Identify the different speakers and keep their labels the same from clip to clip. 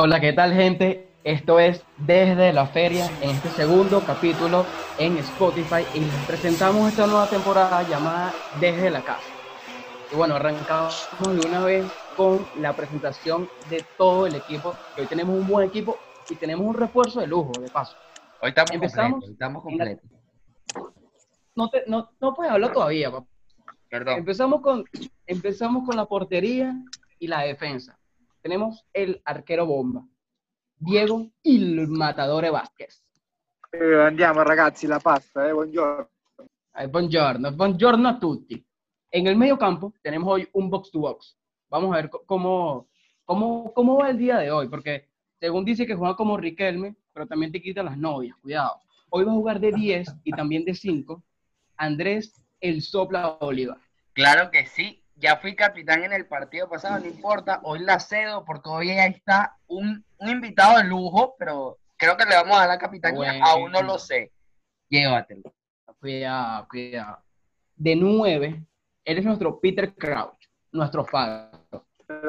Speaker 1: Hola, ¿qué tal gente? Esto es Desde la Feria en este segundo capítulo en Spotify y les presentamos esta nueva temporada llamada Desde la Casa. Y bueno, arrancamos de una vez con la presentación de todo el equipo. Hoy tenemos un buen equipo y tenemos un refuerzo de lujo, de paso.
Speaker 2: Hoy estamos
Speaker 1: Empezamos.
Speaker 2: completos, estamos completos.
Speaker 1: No, te, no, no puedes hablar todavía, papá.
Speaker 2: Perdón.
Speaker 1: Empezamos con, empezamos con la portería y la defensa. Tenemos el arquero bomba, Diego Il Matadore Vázquez.
Speaker 3: Eh, andiamo ragazzi, la pasta, eh, buongiorno.
Speaker 1: Eh, Buongiorno, buongiorno a tutti. En el medio campo tenemos hoy un box to box. Vamos a ver cómo, cómo, cómo va el día de hoy, porque según dice que juega como Riquelme, pero también te quita las novias, cuidado. Hoy va a jugar de 10 y también de 5 Andrés El Sopla Oliva.
Speaker 2: Claro que sí. Ya fui capitán en el partido pasado, no importa. Hoy la cedo porque hoy ahí está un, un invitado de lujo, pero creo que le vamos a dar la capitanía.
Speaker 1: Bueno.
Speaker 2: Aún no lo sé. Llévatelo.
Speaker 1: Cuidado, cuidado. De 9, eres nuestro Peter Crouch, nuestro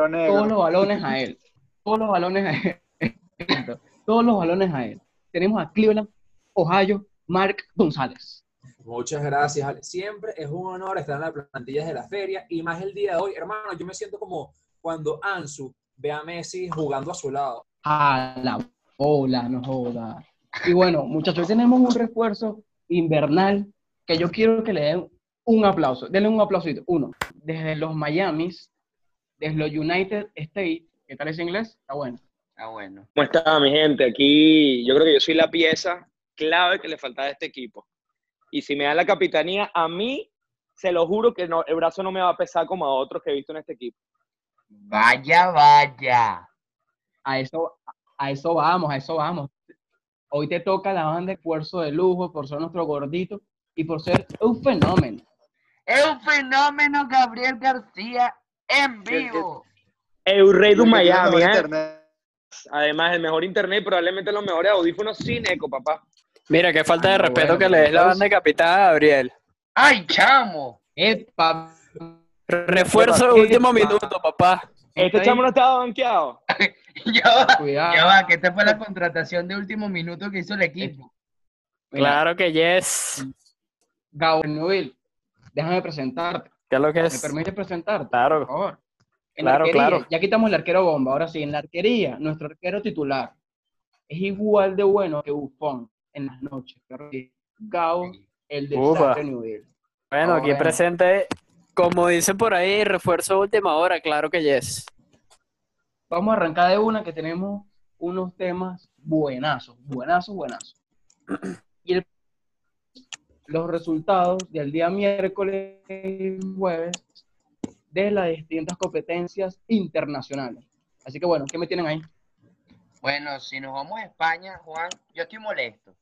Speaker 3: negro.
Speaker 1: todos los balones a él. Todos los balones a él. todos los balones a él. Tenemos a Cleveland, Ohio, Mark González.
Speaker 4: Muchas gracias, Ale. Siempre es un honor estar en las plantillas de la feria y más el día de hoy. Hermano, yo me siento como cuando Ansu ve a Messi jugando a su lado.
Speaker 1: A la bola, no joda. Y bueno, muchachos, hoy tenemos un refuerzo invernal que yo quiero que le den un aplauso. Denle un aplausito. Uno, desde los Miamis, desde los United States. ¿Qué tal ese inglés? Está bueno.
Speaker 2: Ah, bueno.
Speaker 5: ¿Cómo está mi gente? Aquí yo creo que yo soy la pieza clave que le faltaba a este equipo. Y si me dan la capitanía, a mí, se lo juro que no, el brazo no me va a pesar como a otros que he visto en este equipo.
Speaker 2: Vaya, vaya.
Speaker 1: A eso, a eso vamos, a eso vamos. Hoy te toca la banda de esfuerzo de lujo por ser nuestro gordito y por ser un fenómeno.
Speaker 2: Es un fenómeno Gabriel García en vivo.
Speaker 5: El rey de Miami, ¿eh? Además, el mejor internet, probablemente los mejores audífonos sin eco, papá.
Speaker 6: Mira, qué falta de
Speaker 1: Ah,
Speaker 6: respeto
Speaker 1: bueno,
Speaker 6: que le des la banda de capitán a Gabriel.
Speaker 2: ¡Ay, chamo!
Speaker 1: ¡Epa!
Speaker 6: Refuerzo de
Speaker 1: Epa.
Speaker 6: último minuto, papá.
Speaker 5: Este chamo no estaba banqueado.
Speaker 2: Ya va,
Speaker 1: Cuidado.
Speaker 2: ya va, que esta fue la contratación de último minuto que hizo el equipo.
Speaker 1: Mira,
Speaker 6: Claro que yes.
Speaker 1: Gabriel, déjame presentarte.
Speaker 6: ¿Qué es lo que
Speaker 1: ¿Me
Speaker 6: es?
Speaker 1: permite presentarte? Por
Speaker 6: Claro.
Speaker 1: favor. En
Speaker 6: Claro,
Speaker 1: arquería,
Speaker 6: claro.
Speaker 1: Ya quitamos el arquero bomba. Ahora sí, en la arquería, nuestro arquero titular es igual de bueno que Buffon en las noches. Claro que Gao, el de. Newell.
Speaker 6: Bueno, aquí
Speaker 1: bueno.
Speaker 6: presente, como dicen por ahí, refuerzo de última hora, claro que yes.
Speaker 1: Vamos a arrancar de una que tenemos unos temas buenazos, buenazos, buenazos. Y el- los resultados del día miércoles y jueves de las distintas competencias internacionales. Así que bueno, ¿qué me tienen ahí?
Speaker 2: Bueno, si nos vamos a España, Juan, yo estoy molesto.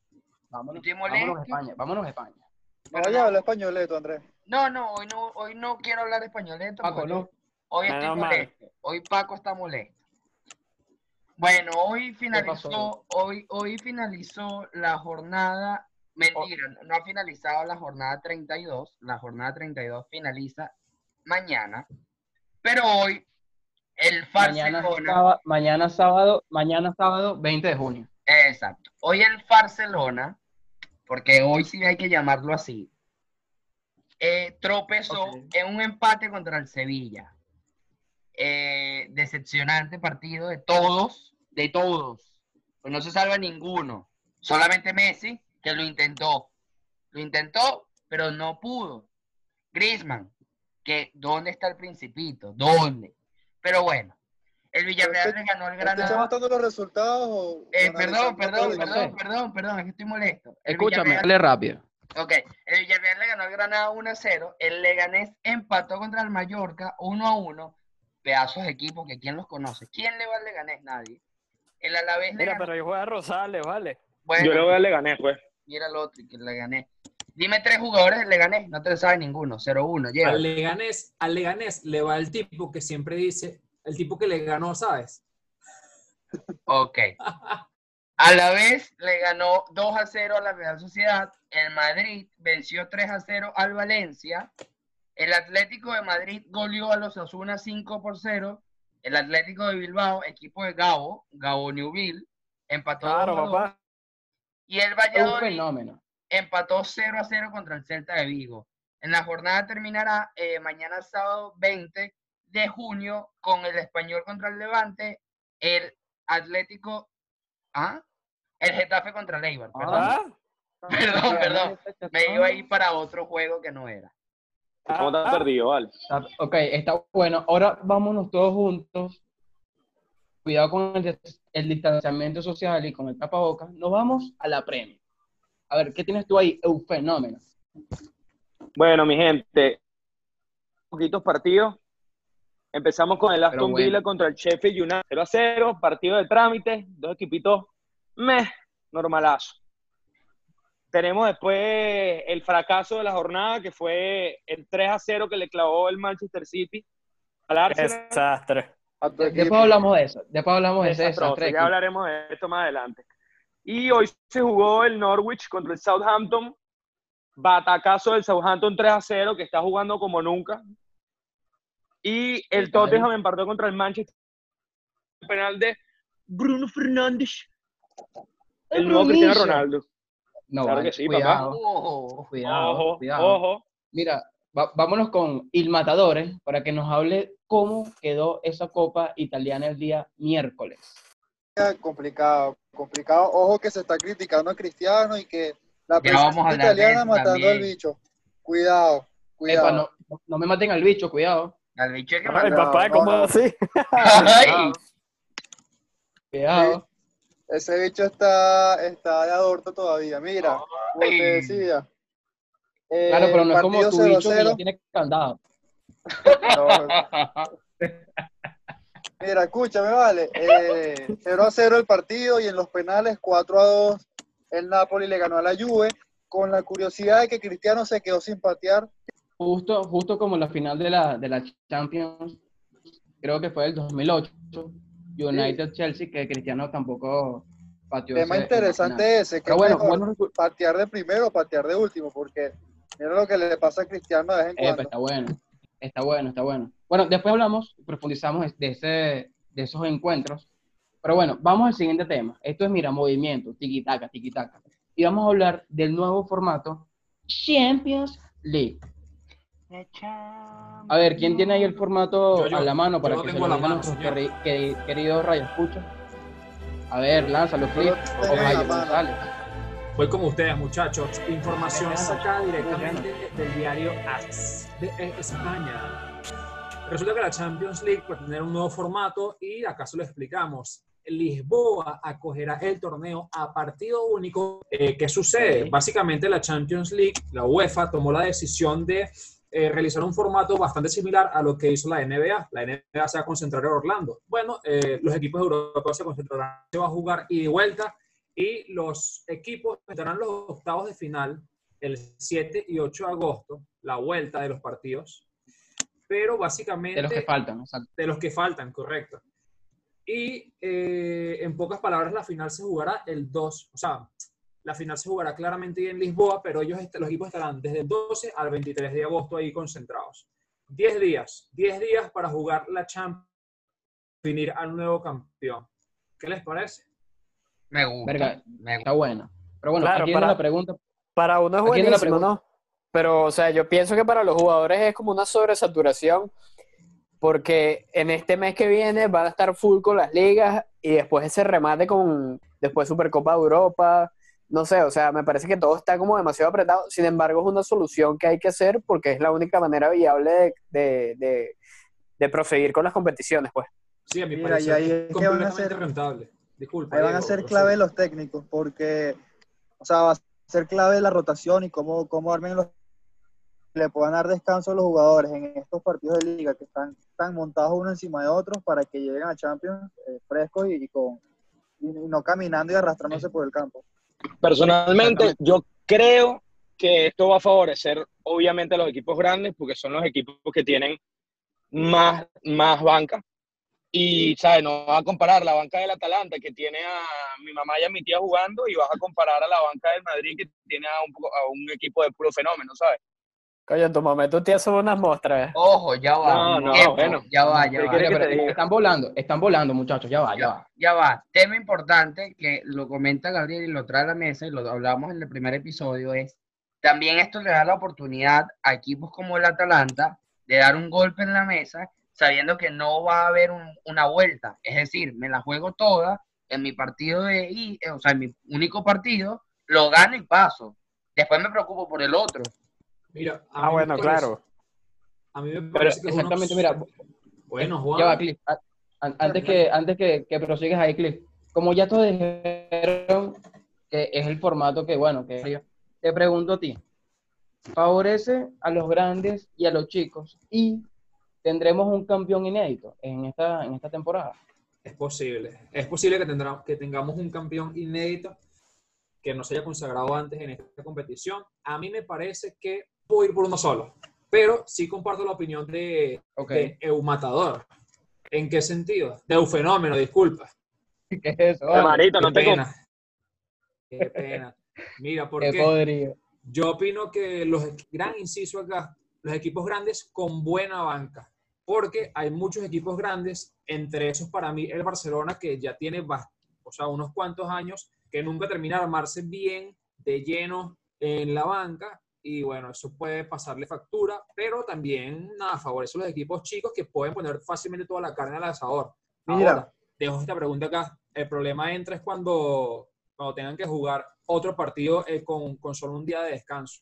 Speaker 1: Vámonos,
Speaker 2: Estoy
Speaker 1: vámonos a
Speaker 2: molesto.
Speaker 1: España, vámonos a España.
Speaker 2: Pero
Speaker 3: Vaya,
Speaker 2: no,
Speaker 3: habla españoleto, Andrés.
Speaker 2: no, no, hoy no, hoy no quiero hablar español.
Speaker 1: Paco, ¿no?
Speaker 2: Hoy estoy
Speaker 6: Menos mal.
Speaker 2: molesto. Hoy Paco está molesto. Bueno, hoy finalizó, hoy, hoy finalizó la jornada, mentira, no ha finalizado la jornada 32, la jornada 32 finaliza mañana, pero hoy el
Speaker 1: Mañana, sábado, mañana sábado, mañana sábado 20 de junio.
Speaker 2: exacto, hoy el Barcelona, porque hoy sí hay que llamarlo así, eh, tropezó en un empate contra el Sevilla. Eh, decepcionante partido de todos, de todos. Pues no se salva ninguno. Solamente Messi, que lo intentó. Lo intentó, pero no pudo. Griezmann, que ¿dónde está el principito? ¿Dónde? Pero bueno, el Villarreal le ganó al
Speaker 3: ¿Te está
Speaker 2: Granada.
Speaker 3: matando los resultados o
Speaker 2: Eh, perdón, perdón, perdón, perdón, perdón, es que estoy molesto. El
Speaker 1: Escúchame, dale rápido.
Speaker 2: Ok, el Villarreal le ganó al Granada 1-0, el Leganés empató contra el Mallorca 1-1, pedazos de equipo que quién los conoce. ¿Quién le va al Leganés? Nadie. El Alavés le
Speaker 6: Mira,
Speaker 2: ganó-
Speaker 6: pero ahí juega Rosales, ¿vale?
Speaker 2: Bueno,
Speaker 5: Yo le voy a Leganés, pues.
Speaker 2: mira el otro que le gané. Dime tres jugadores del Leganés, no te lo sabe ninguno, 0-1, lleva.
Speaker 4: Al Leganés, al Leganés le va el tipo que siempre dice, el tipo que le ganó, ¿sabes?
Speaker 2: Ok. A la vez le ganó 2 a 0 a la Real Sociedad. El Madrid venció 3 a 0 al Valencia. El Atlético de Madrid goleó a los Asuna 5 por 0. El Atlético de Bilbao, equipo de Gabo, Gabo Newville, empató
Speaker 6: Claro,
Speaker 2: 2 a 2,
Speaker 6: papá.
Speaker 2: Y el
Speaker 1: Es un
Speaker 2: Valladolid
Speaker 1: fenómeno.
Speaker 2: Empató 0 a 0 contra el Celta de Vigo. En la jornada terminará eh, mañana sábado 20 de junio con el Español contra el Levante, el Atlético, ¿ah? El Getafe contra el Eibar, perdón.
Speaker 6: Ah,
Speaker 2: Perdón, perdón. Me iba a ir para otro juego que no era.
Speaker 5: ¿Cómo te has
Speaker 6: ah,
Speaker 5: perdido?
Speaker 1: Está- Ok, está bueno. Ahora vámonos todos juntos. Cuidado con el, el distanciamiento social y con el tapabocas. Nos vamos a la premia. A ver, ¿qué tienes tú ahí? Un fenómeno.
Speaker 5: Bueno, mi gente, poquitos partidos. Empezamos con el Aston
Speaker 1: bueno.
Speaker 5: Villa contra el Sheffield United 0 a 0, partido de trámite, dos equipitos, meh, normalazo. Tenemos después el fracaso de la jornada, que fue el 3 a 0 que le clavó el Manchester City al Arsenal.
Speaker 6: Desastre.
Speaker 1: Después hablamos de eso. Después hablamos de desastre.
Speaker 5: ya hablaremos de esto más adelante. Y hoy se jugó el Norwich contra el Southampton. Batacazo del Southampton 3 a 0, que está jugando como nunca. Y el. Tottenham empató contra el Manchester. Penal de Bruno Fernández. El nuevo Cristiano Ronaldo.
Speaker 1: No,
Speaker 5: Claro
Speaker 1: vale,
Speaker 5: que sí,
Speaker 1: cuidado,
Speaker 2: Oh,
Speaker 1: cuidado,
Speaker 5: Ojo,
Speaker 1: cuidado.
Speaker 5: ojo.
Speaker 1: Mira, va- vámonos con Il Matadores para que nos hable cómo quedó esa copa italiana el día miércoles.
Speaker 3: Complicado, complicado. Ojo que se está criticando a Cristiano y que la prensa italiana matando al
Speaker 2: también.
Speaker 3: bicho. Cuidado, cuidado.
Speaker 1: Epa, no, no- no me maten al bicho, cuidado.
Speaker 2: Al bicho hay que
Speaker 6: Ay,
Speaker 2: matar.
Speaker 3: no,
Speaker 6: papá, ¿cómo
Speaker 3: no.
Speaker 6: así?
Speaker 2: Ay,
Speaker 1: Cuidado.
Speaker 3: Ese bicho está, está de adorto todavía. Mira, como te decía. eh,
Speaker 1: Claro, pero no es como
Speaker 3: partido
Speaker 1: tu bicho que
Speaker 3: 0-0.
Speaker 1: ya tiene candado.
Speaker 3: No, Mira, escúchame, vale. Eh, 0 a 0 el partido y en los penales 4 a 2 el Napoli le ganó a la Juve con la curiosidad de que Cristiano se quedó sin patear.
Speaker 1: Justo, justo como la final de la, de la Champions, creo que fue el 2008, United-Chelsea, que Cristiano tampoco pateó.
Speaker 3: Tema
Speaker 1: ese-
Speaker 3: interesante ese, que
Speaker 1: bueno, bueno,
Speaker 3: patear de primero o patear de último, porque mira lo que le pasa a Cristiano de vez en cuando.
Speaker 1: está bueno, está bueno, está bueno. Bueno, después hablamos, profundizamos de, ese, de esos encuentros. Pero bueno, vamos al siguiente tema. Esto es, mira, movimiento, tiki-taka, tiki-taka. Y vamos a hablar del nuevo formato Champions League. A ver, ¿quién tiene ahí el formato
Speaker 4: Yo, yo.
Speaker 1: a la mano para que se lo digan nuestros queridos rayos A ver, lánzalo,
Speaker 3: tengo
Speaker 1: O
Speaker 3: mano.
Speaker 1: González.
Speaker 4: Voy como ustedes, muchachos. Información sacada directamente del diario AS de España. Resulta que la Champions League va a tener un nuevo formato y acaso lo explicamos. Lisboa acogerá el torneo a partido único. Eh, ¿Qué sucede? Básicamente la Champions League, la UEFA, tomó la decisión de eh, realizar un formato bastante similar a lo que hizo la NBA. La NBA se va a concentrar en Orlando. Bueno, eh, los equipos europeos se concentrarán, se va a jugar y vuelta y los equipos estarán los octavos de final el 7 y 8 de agosto, la vuelta de los partidos. Pero básicamente
Speaker 1: De los que faltan, exacto.
Speaker 4: de los que faltan, correcto. Y eh, en pocas palabras, la final se jugará el 2, o sea, la final se jugará claramente en Lisboa, pero ellos, los equipos estarán desde el 12 al 23 de agosto ahí concentrados. 10 días, 10 días para jugar la Champions, definir al nuevo campeón. ¿Qué les parece?
Speaker 2: Me gusta.
Speaker 1: Verga,
Speaker 2: me
Speaker 1: Está buena. Pero bueno,
Speaker 6: Claro,
Speaker 1: aquí
Speaker 6: para-
Speaker 1: viene la pregunta.
Speaker 6: Para uno es buenísimo,
Speaker 1: pregunta.
Speaker 6: ¿no? Pero, o sea, yo pienso que para los jugadores es como una sobresaturación, porque en este mes que viene van a estar full con las ligas y después ese remate con después Supercopa de Europa. No sé, o sea, me parece que todo está como demasiado apretado. Sin embargo, es una solución que hay que hacer porque es la única manera viable de, de, de, de proseguir con las competiciones, pues.
Speaker 4: Sí, a mi
Speaker 3: Mira,
Speaker 4: parecer
Speaker 3: y ahí
Speaker 4: es
Speaker 3: es que van a
Speaker 4: completamente rentable. Disculpa.
Speaker 3: Ahí van a ser clave los técnicos, porque, o sea, va a ser clave la rotación y cómo, cómo armen los le puedan dar descanso a los jugadores en estos partidos de liga que están, están montados uno encima de otros para que lleguen a Champions eh, frescos y, y con y no caminando y arrastrándose por el campo.
Speaker 5: Personalmente, yo creo que esto va a favorecer obviamente a los equipos grandes porque son los equipos que tienen más, más banca. Y, ¿sabes? No vas a comparar la banca del Atalanta que tiene a mi mamá y a mi tía jugando y vas a comparar a la banca del Madrid que tiene a un, poco- a un equipo de puro fenómeno, ¿sabes?
Speaker 6: Coño, tu mamá, tú tienes unas muestras.
Speaker 2: Ojo, ya va.
Speaker 5: No, no, bueno.
Speaker 2: Ya va, ya
Speaker 5: ¿Qué
Speaker 2: va.
Speaker 1: Oye, pero están volando, están volando, muchachos, ya va, ya
Speaker 2: Ya
Speaker 1: va.
Speaker 2: va, ya va. Tema importante que lo comenta Gabriel y lo trae a la mesa y lo hablamos en el primer episodio es, también esto le da la oportunidad a equipos como el Atalanta de dar un golpe en la mesa sabiendo que no va a haber un- una vuelta. Es decir, me la juego toda en mi partido de, i- eh, o sea, en mi único partido, lo gano y paso. Después me preocupo por el otro.
Speaker 4: Mira,
Speaker 6: Ah, bueno,
Speaker 4: parece-
Speaker 6: claro.
Speaker 4: A mí me parece que
Speaker 1: Exactamente, mira,
Speaker 4: Bueno, Juan.
Speaker 1: Ya va, Cliff. Antes que, antes que, que prosigas ahí, Cliff. Como ya todos dijeron que es el formato que, bueno, que te pregunto a ti. ¿Favorece a los grandes y a los chicos? Y tendremos un campeón inédito en esta, en esta temporada.
Speaker 4: Es posible. Es posible que, tendrá, que tengamos un campeón inédito que no se haya consagrado antes en esta competición. A mí me parece que puedo ir por uno solo, pero sí comparto la opinión de,
Speaker 1: Ok.
Speaker 4: de Eumatador. ¿En qué sentido? De Eufenómeno, disculpa.
Speaker 1: ¿Qué es eso?
Speaker 5: Marito, no
Speaker 4: Qué
Speaker 5: te com-
Speaker 4: pena. Qué pena. Mira,
Speaker 1: Qué
Speaker 4: porque
Speaker 1: podrido.
Speaker 4: yo opino que los, gran inciso acá, los equipos grandes con buena banca, porque hay muchos equipos grandes, entre esos para mí el Barcelona, que ya tiene o sea, unos cuantos años, que nunca termina de armarse bien, de lleno en la banca, y bueno, eso puede pasarle factura, pero también, nada, favorece a los equipos chicos que pueden poner fácilmente toda la carne al asador.
Speaker 3: Mira.
Speaker 4: Ahora, dejo esta pregunta acá. El problema entra es cuando, cuando tengan que jugar otro partido eh, con, con solo un día de descanso.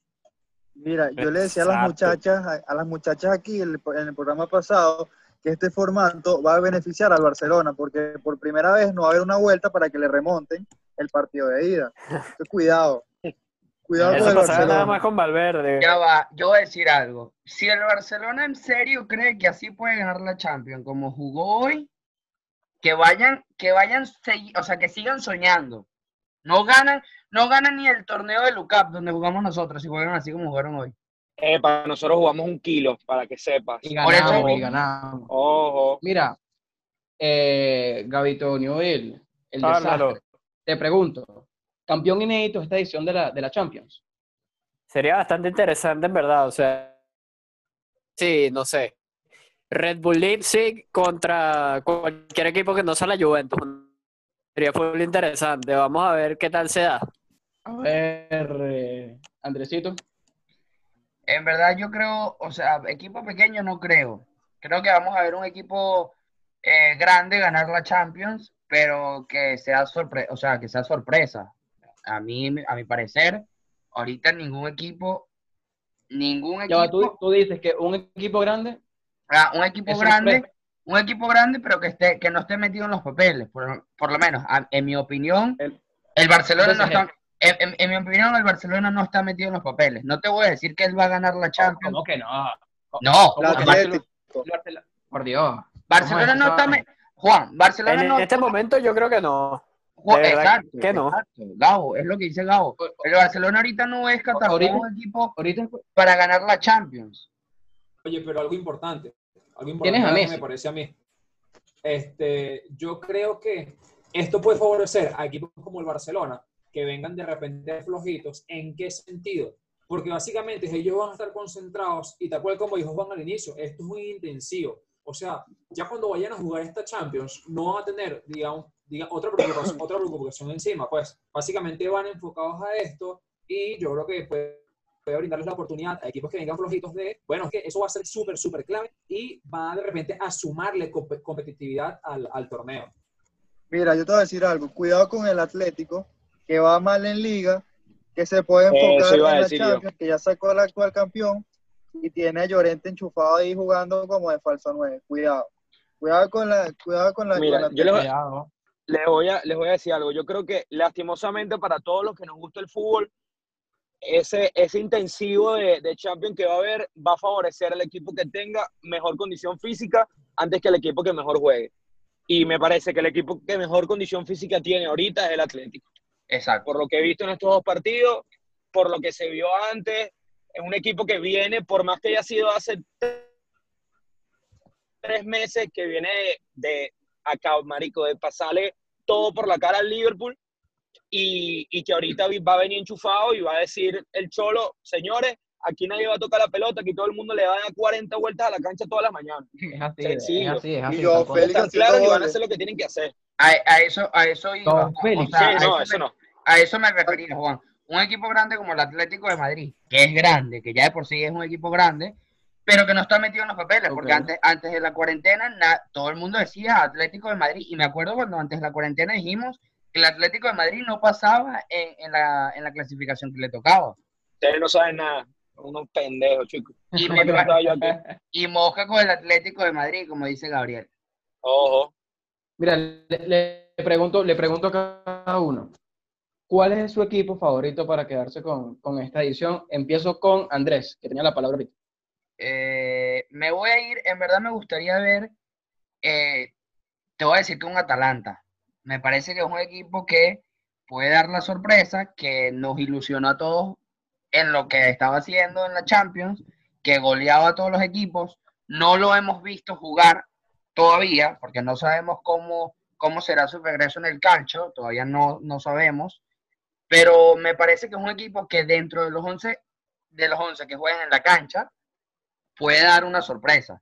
Speaker 3: Mira, yo le decía a las muchachas, a, a las muchachas aquí en el, en el programa pasado que este formato va a beneficiar al Barcelona porque por primera vez no va a haber una vuelta para que le remonten el partido de ida. Entonces, cuidado. Cuidado con
Speaker 6: Eso
Speaker 3: el
Speaker 6: pasaba nada
Speaker 3: Barcelona.
Speaker 6: más con Valverde.
Speaker 2: Ya va, yo voy a decir algo. Si el Barcelona en serio cree que así puede ganar la Champions como jugó hoy, que vayan, que vayan, o sea, que sigan soñando. No ganan, no ganan ni el torneo de Lucap donde jugamos nosotros, si juegan así como jugaron hoy.
Speaker 5: Eh, para nosotros jugamos un kilo, para que sepas.
Speaker 1: Y
Speaker 2: Por eso-
Speaker 1: ganamos, y ganamos.
Speaker 5: Ojo.
Speaker 1: Mira, eh, Gabito Newell, el desastre. Te pregunto, campeón inédito esta edición de la, de la Champions.
Speaker 6: Sería bastante interesante, en verdad. O sea, sí, no sé. Red Bull Leipzig contra cualquier equipo que no sea la Juventus. Sería full interesante. Vamos a ver qué tal se da.
Speaker 1: A ver, eh, Andresito.
Speaker 2: En verdad yo creo, o sea, equipo pequeño no creo. Creo que vamos a ver un equipo eh, grande ganar la Champions, pero que sea sorpresa, o sea, que sea sorpresa. A mí, a mi parecer, ahorita ningún equipo, ningún
Speaker 1: Ya va, tú,
Speaker 2: equipo,
Speaker 1: tú dices que un equipo grande
Speaker 2: ah, un equipo grande,
Speaker 1: sorpresa.
Speaker 2: un equipo grande, pero que esté, que no esté metido en los papeles, por, por lo menos, a- en mi opinión,
Speaker 1: El-
Speaker 2: el Barcelona no está, en, en- en mi opinión, el Barcelona no está metido en los papeles. No te voy a decir que él va a ganar la Champions.
Speaker 1: ¿Cómo que no?
Speaker 2: No,
Speaker 1: ¿Cómo
Speaker 3: El
Speaker 1: que
Speaker 3: Atlético.
Speaker 1: Barcelona- Por Dios.
Speaker 2: Barcelona
Speaker 1: ¿Cómo es
Speaker 2: no está.
Speaker 1: vaina?
Speaker 2: me- Juan, Barcelona
Speaker 6: En
Speaker 2: no.
Speaker 6: este momento yo creo que no.
Speaker 2: Exacto,
Speaker 6: que no.
Speaker 2: exacto, Gabo, es lo que dice Gabo. El Barcelona ahorita no es un equipo
Speaker 1: Ahorita
Speaker 2: para ganar la Champions.
Speaker 4: Oye, pero algo importante, algo
Speaker 1: Tienes
Speaker 4: importante
Speaker 1: a
Speaker 4: que
Speaker 1: Messi.
Speaker 4: me parece a mí. Este, yo creo que esto puede favorecer a equipos como el Barcelona, que vengan de repente flojitos. ¿En qué sentido? Porque básicamente ellos van a estar concentrados y tal cual como dijo Juan al inicio, esto es muy intensivo. O sea, ya cuando vayan a jugar esta Champions, no van a tener, digamos, diga, otra, preocupación, otra preocupación encima. Pues básicamente van enfocados a esto y yo creo que puede, puede brindarles la oportunidad a equipos que vengan flojitos de, bueno, es que eso va a ser súper, súper clave y va de repente a sumarle comp- competitividad al, al torneo.
Speaker 3: Mira, yo te voy a decir algo. Cuidado con el Atlético, que va mal en liga, que se puede enfocar en la
Speaker 5: yo.
Speaker 3: Champions, que ya sacó al actual campeón y tiene a Llorente enchufado ahí jugando como de falso 9. Cuidado. Cuidado con la, cuidado con la,
Speaker 5: Mira,
Speaker 3: con la
Speaker 5: yo les voy-
Speaker 1: Cuidado.
Speaker 5: les voy, a, les voy a decir algo. Yo creo que lastimosamente para todos los que nos gusta el fútbol, ese, ese intensivo de, de Champions que va a haber va a favorecer al equipo que tenga mejor condición física antes que el equipo que mejor juegue. Y me parece que el equipo que mejor condición física tiene ahorita es el Atlético.
Speaker 2: Exacto.
Speaker 5: Por lo que he visto en estos dos partidos, por lo que se vio antes, es un equipo que viene, por más que haya sido hace tres meses, que viene de, de acá, marico, de pasarle todo por la cara al Liverpool y, y que ahorita va a venir enchufado y va a decir el Cholo, señores, aquí nadie va a tocar la pelota, aquí todo el mundo le va a dar 40 vueltas a la cancha todas las mañanas.
Speaker 1: Es así,
Speaker 5: Sencillo.
Speaker 1: es así, es así.
Speaker 3: Y yo. Félix,
Speaker 5: claros y van a hacer lo que tienen que hacer.
Speaker 2: A, a eso, a eso iba.
Speaker 1: No,
Speaker 2: o
Speaker 1: Félix.
Speaker 2: sea,
Speaker 5: Sí,
Speaker 2: a
Speaker 5: no,
Speaker 2: eso
Speaker 5: eso
Speaker 2: me-
Speaker 5: no.
Speaker 2: A eso me refería, Juan. Un equipo grande como el Atlético de Madrid, que es grande, que ya de por sí es un equipo grande, pero que no está metido en los papeles, porque antes, antes de la cuarentena na- todo el mundo decía Atlético de Madrid, y me acuerdo cuando antes de la cuarentena dijimos que el Atlético de Madrid no pasaba en, en la, en la clasificación que le tocaba.
Speaker 5: Ustedes no saben nada. Unos pendejos, chicos.
Speaker 2: Y,
Speaker 5: ¿Cómo
Speaker 2: me-
Speaker 5: yo aquí?
Speaker 2: y mosca con el Atlético de Madrid, como dice Gabriel.
Speaker 5: Ojo.
Speaker 1: Mira, le, pregunto, le pregunto a cada uno. ¿Cuál es su equipo favorito para quedarse con, con esta edición? Empiezo con Andrés, que tenía la palabra ahorita.
Speaker 2: Eh, me voy a ir, en verdad me gustaría ver, eh, te voy a decir que un Atalanta. Me parece que es un equipo que puede dar la sorpresa, que nos ilusionó a todos en lo que estaba haciendo en la Champions, que goleaba a todos los equipos. No lo hemos visto jugar todavía, porque no sabemos cómo, cómo será su regreso en el calcio, todavía no, no sabemos. Pero me parece que es un equipo que dentro de los 11, de los 11 que juegan en la cancha, puede dar una sorpresa.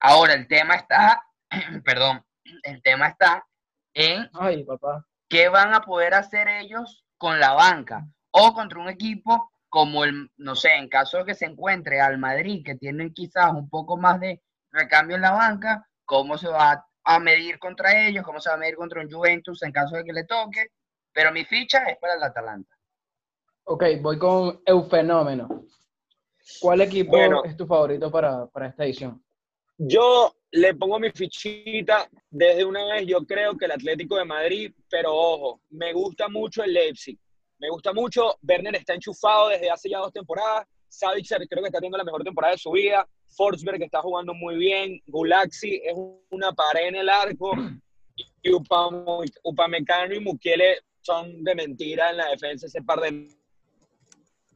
Speaker 2: Ahora, el tema está, perdón, el tema está en
Speaker 1: Ay, papá.
Speaker 2: qué van a poder hacer ellos con la banca o contra un equipo como el, no sé, en caso de que se encuentre al Madrid, que tienen quizás un poco más de recambio en la banca, cómo se va a medir contra ellos, cómo se va a medir contra un Juventus en caso de que le toque, pero mi ficha es para el Atalanta.
Speaker 1: Ok, voy con Eufenómeno. ¿Cuál equipo
Speaker 5: Bueno.
Speaker 1: es tu favorito para, para esta edición?
Speaker 5: Yo le pongo mi fichita desde una vez. Yo creo que el Atlético de Madrid, pero ojo, me gusta mucho el Leipzig. Me gusta mucho. Werner está enchufado desde hace ya dos temporadas. Savitzer creo que está teniendo la mejor temporada de su vida. Forsberg está jugando muy bien. Gulaxi es una pared en el arco. Y Upam- Upamecano y Mukiele son de mentira en la defensa. Ese par de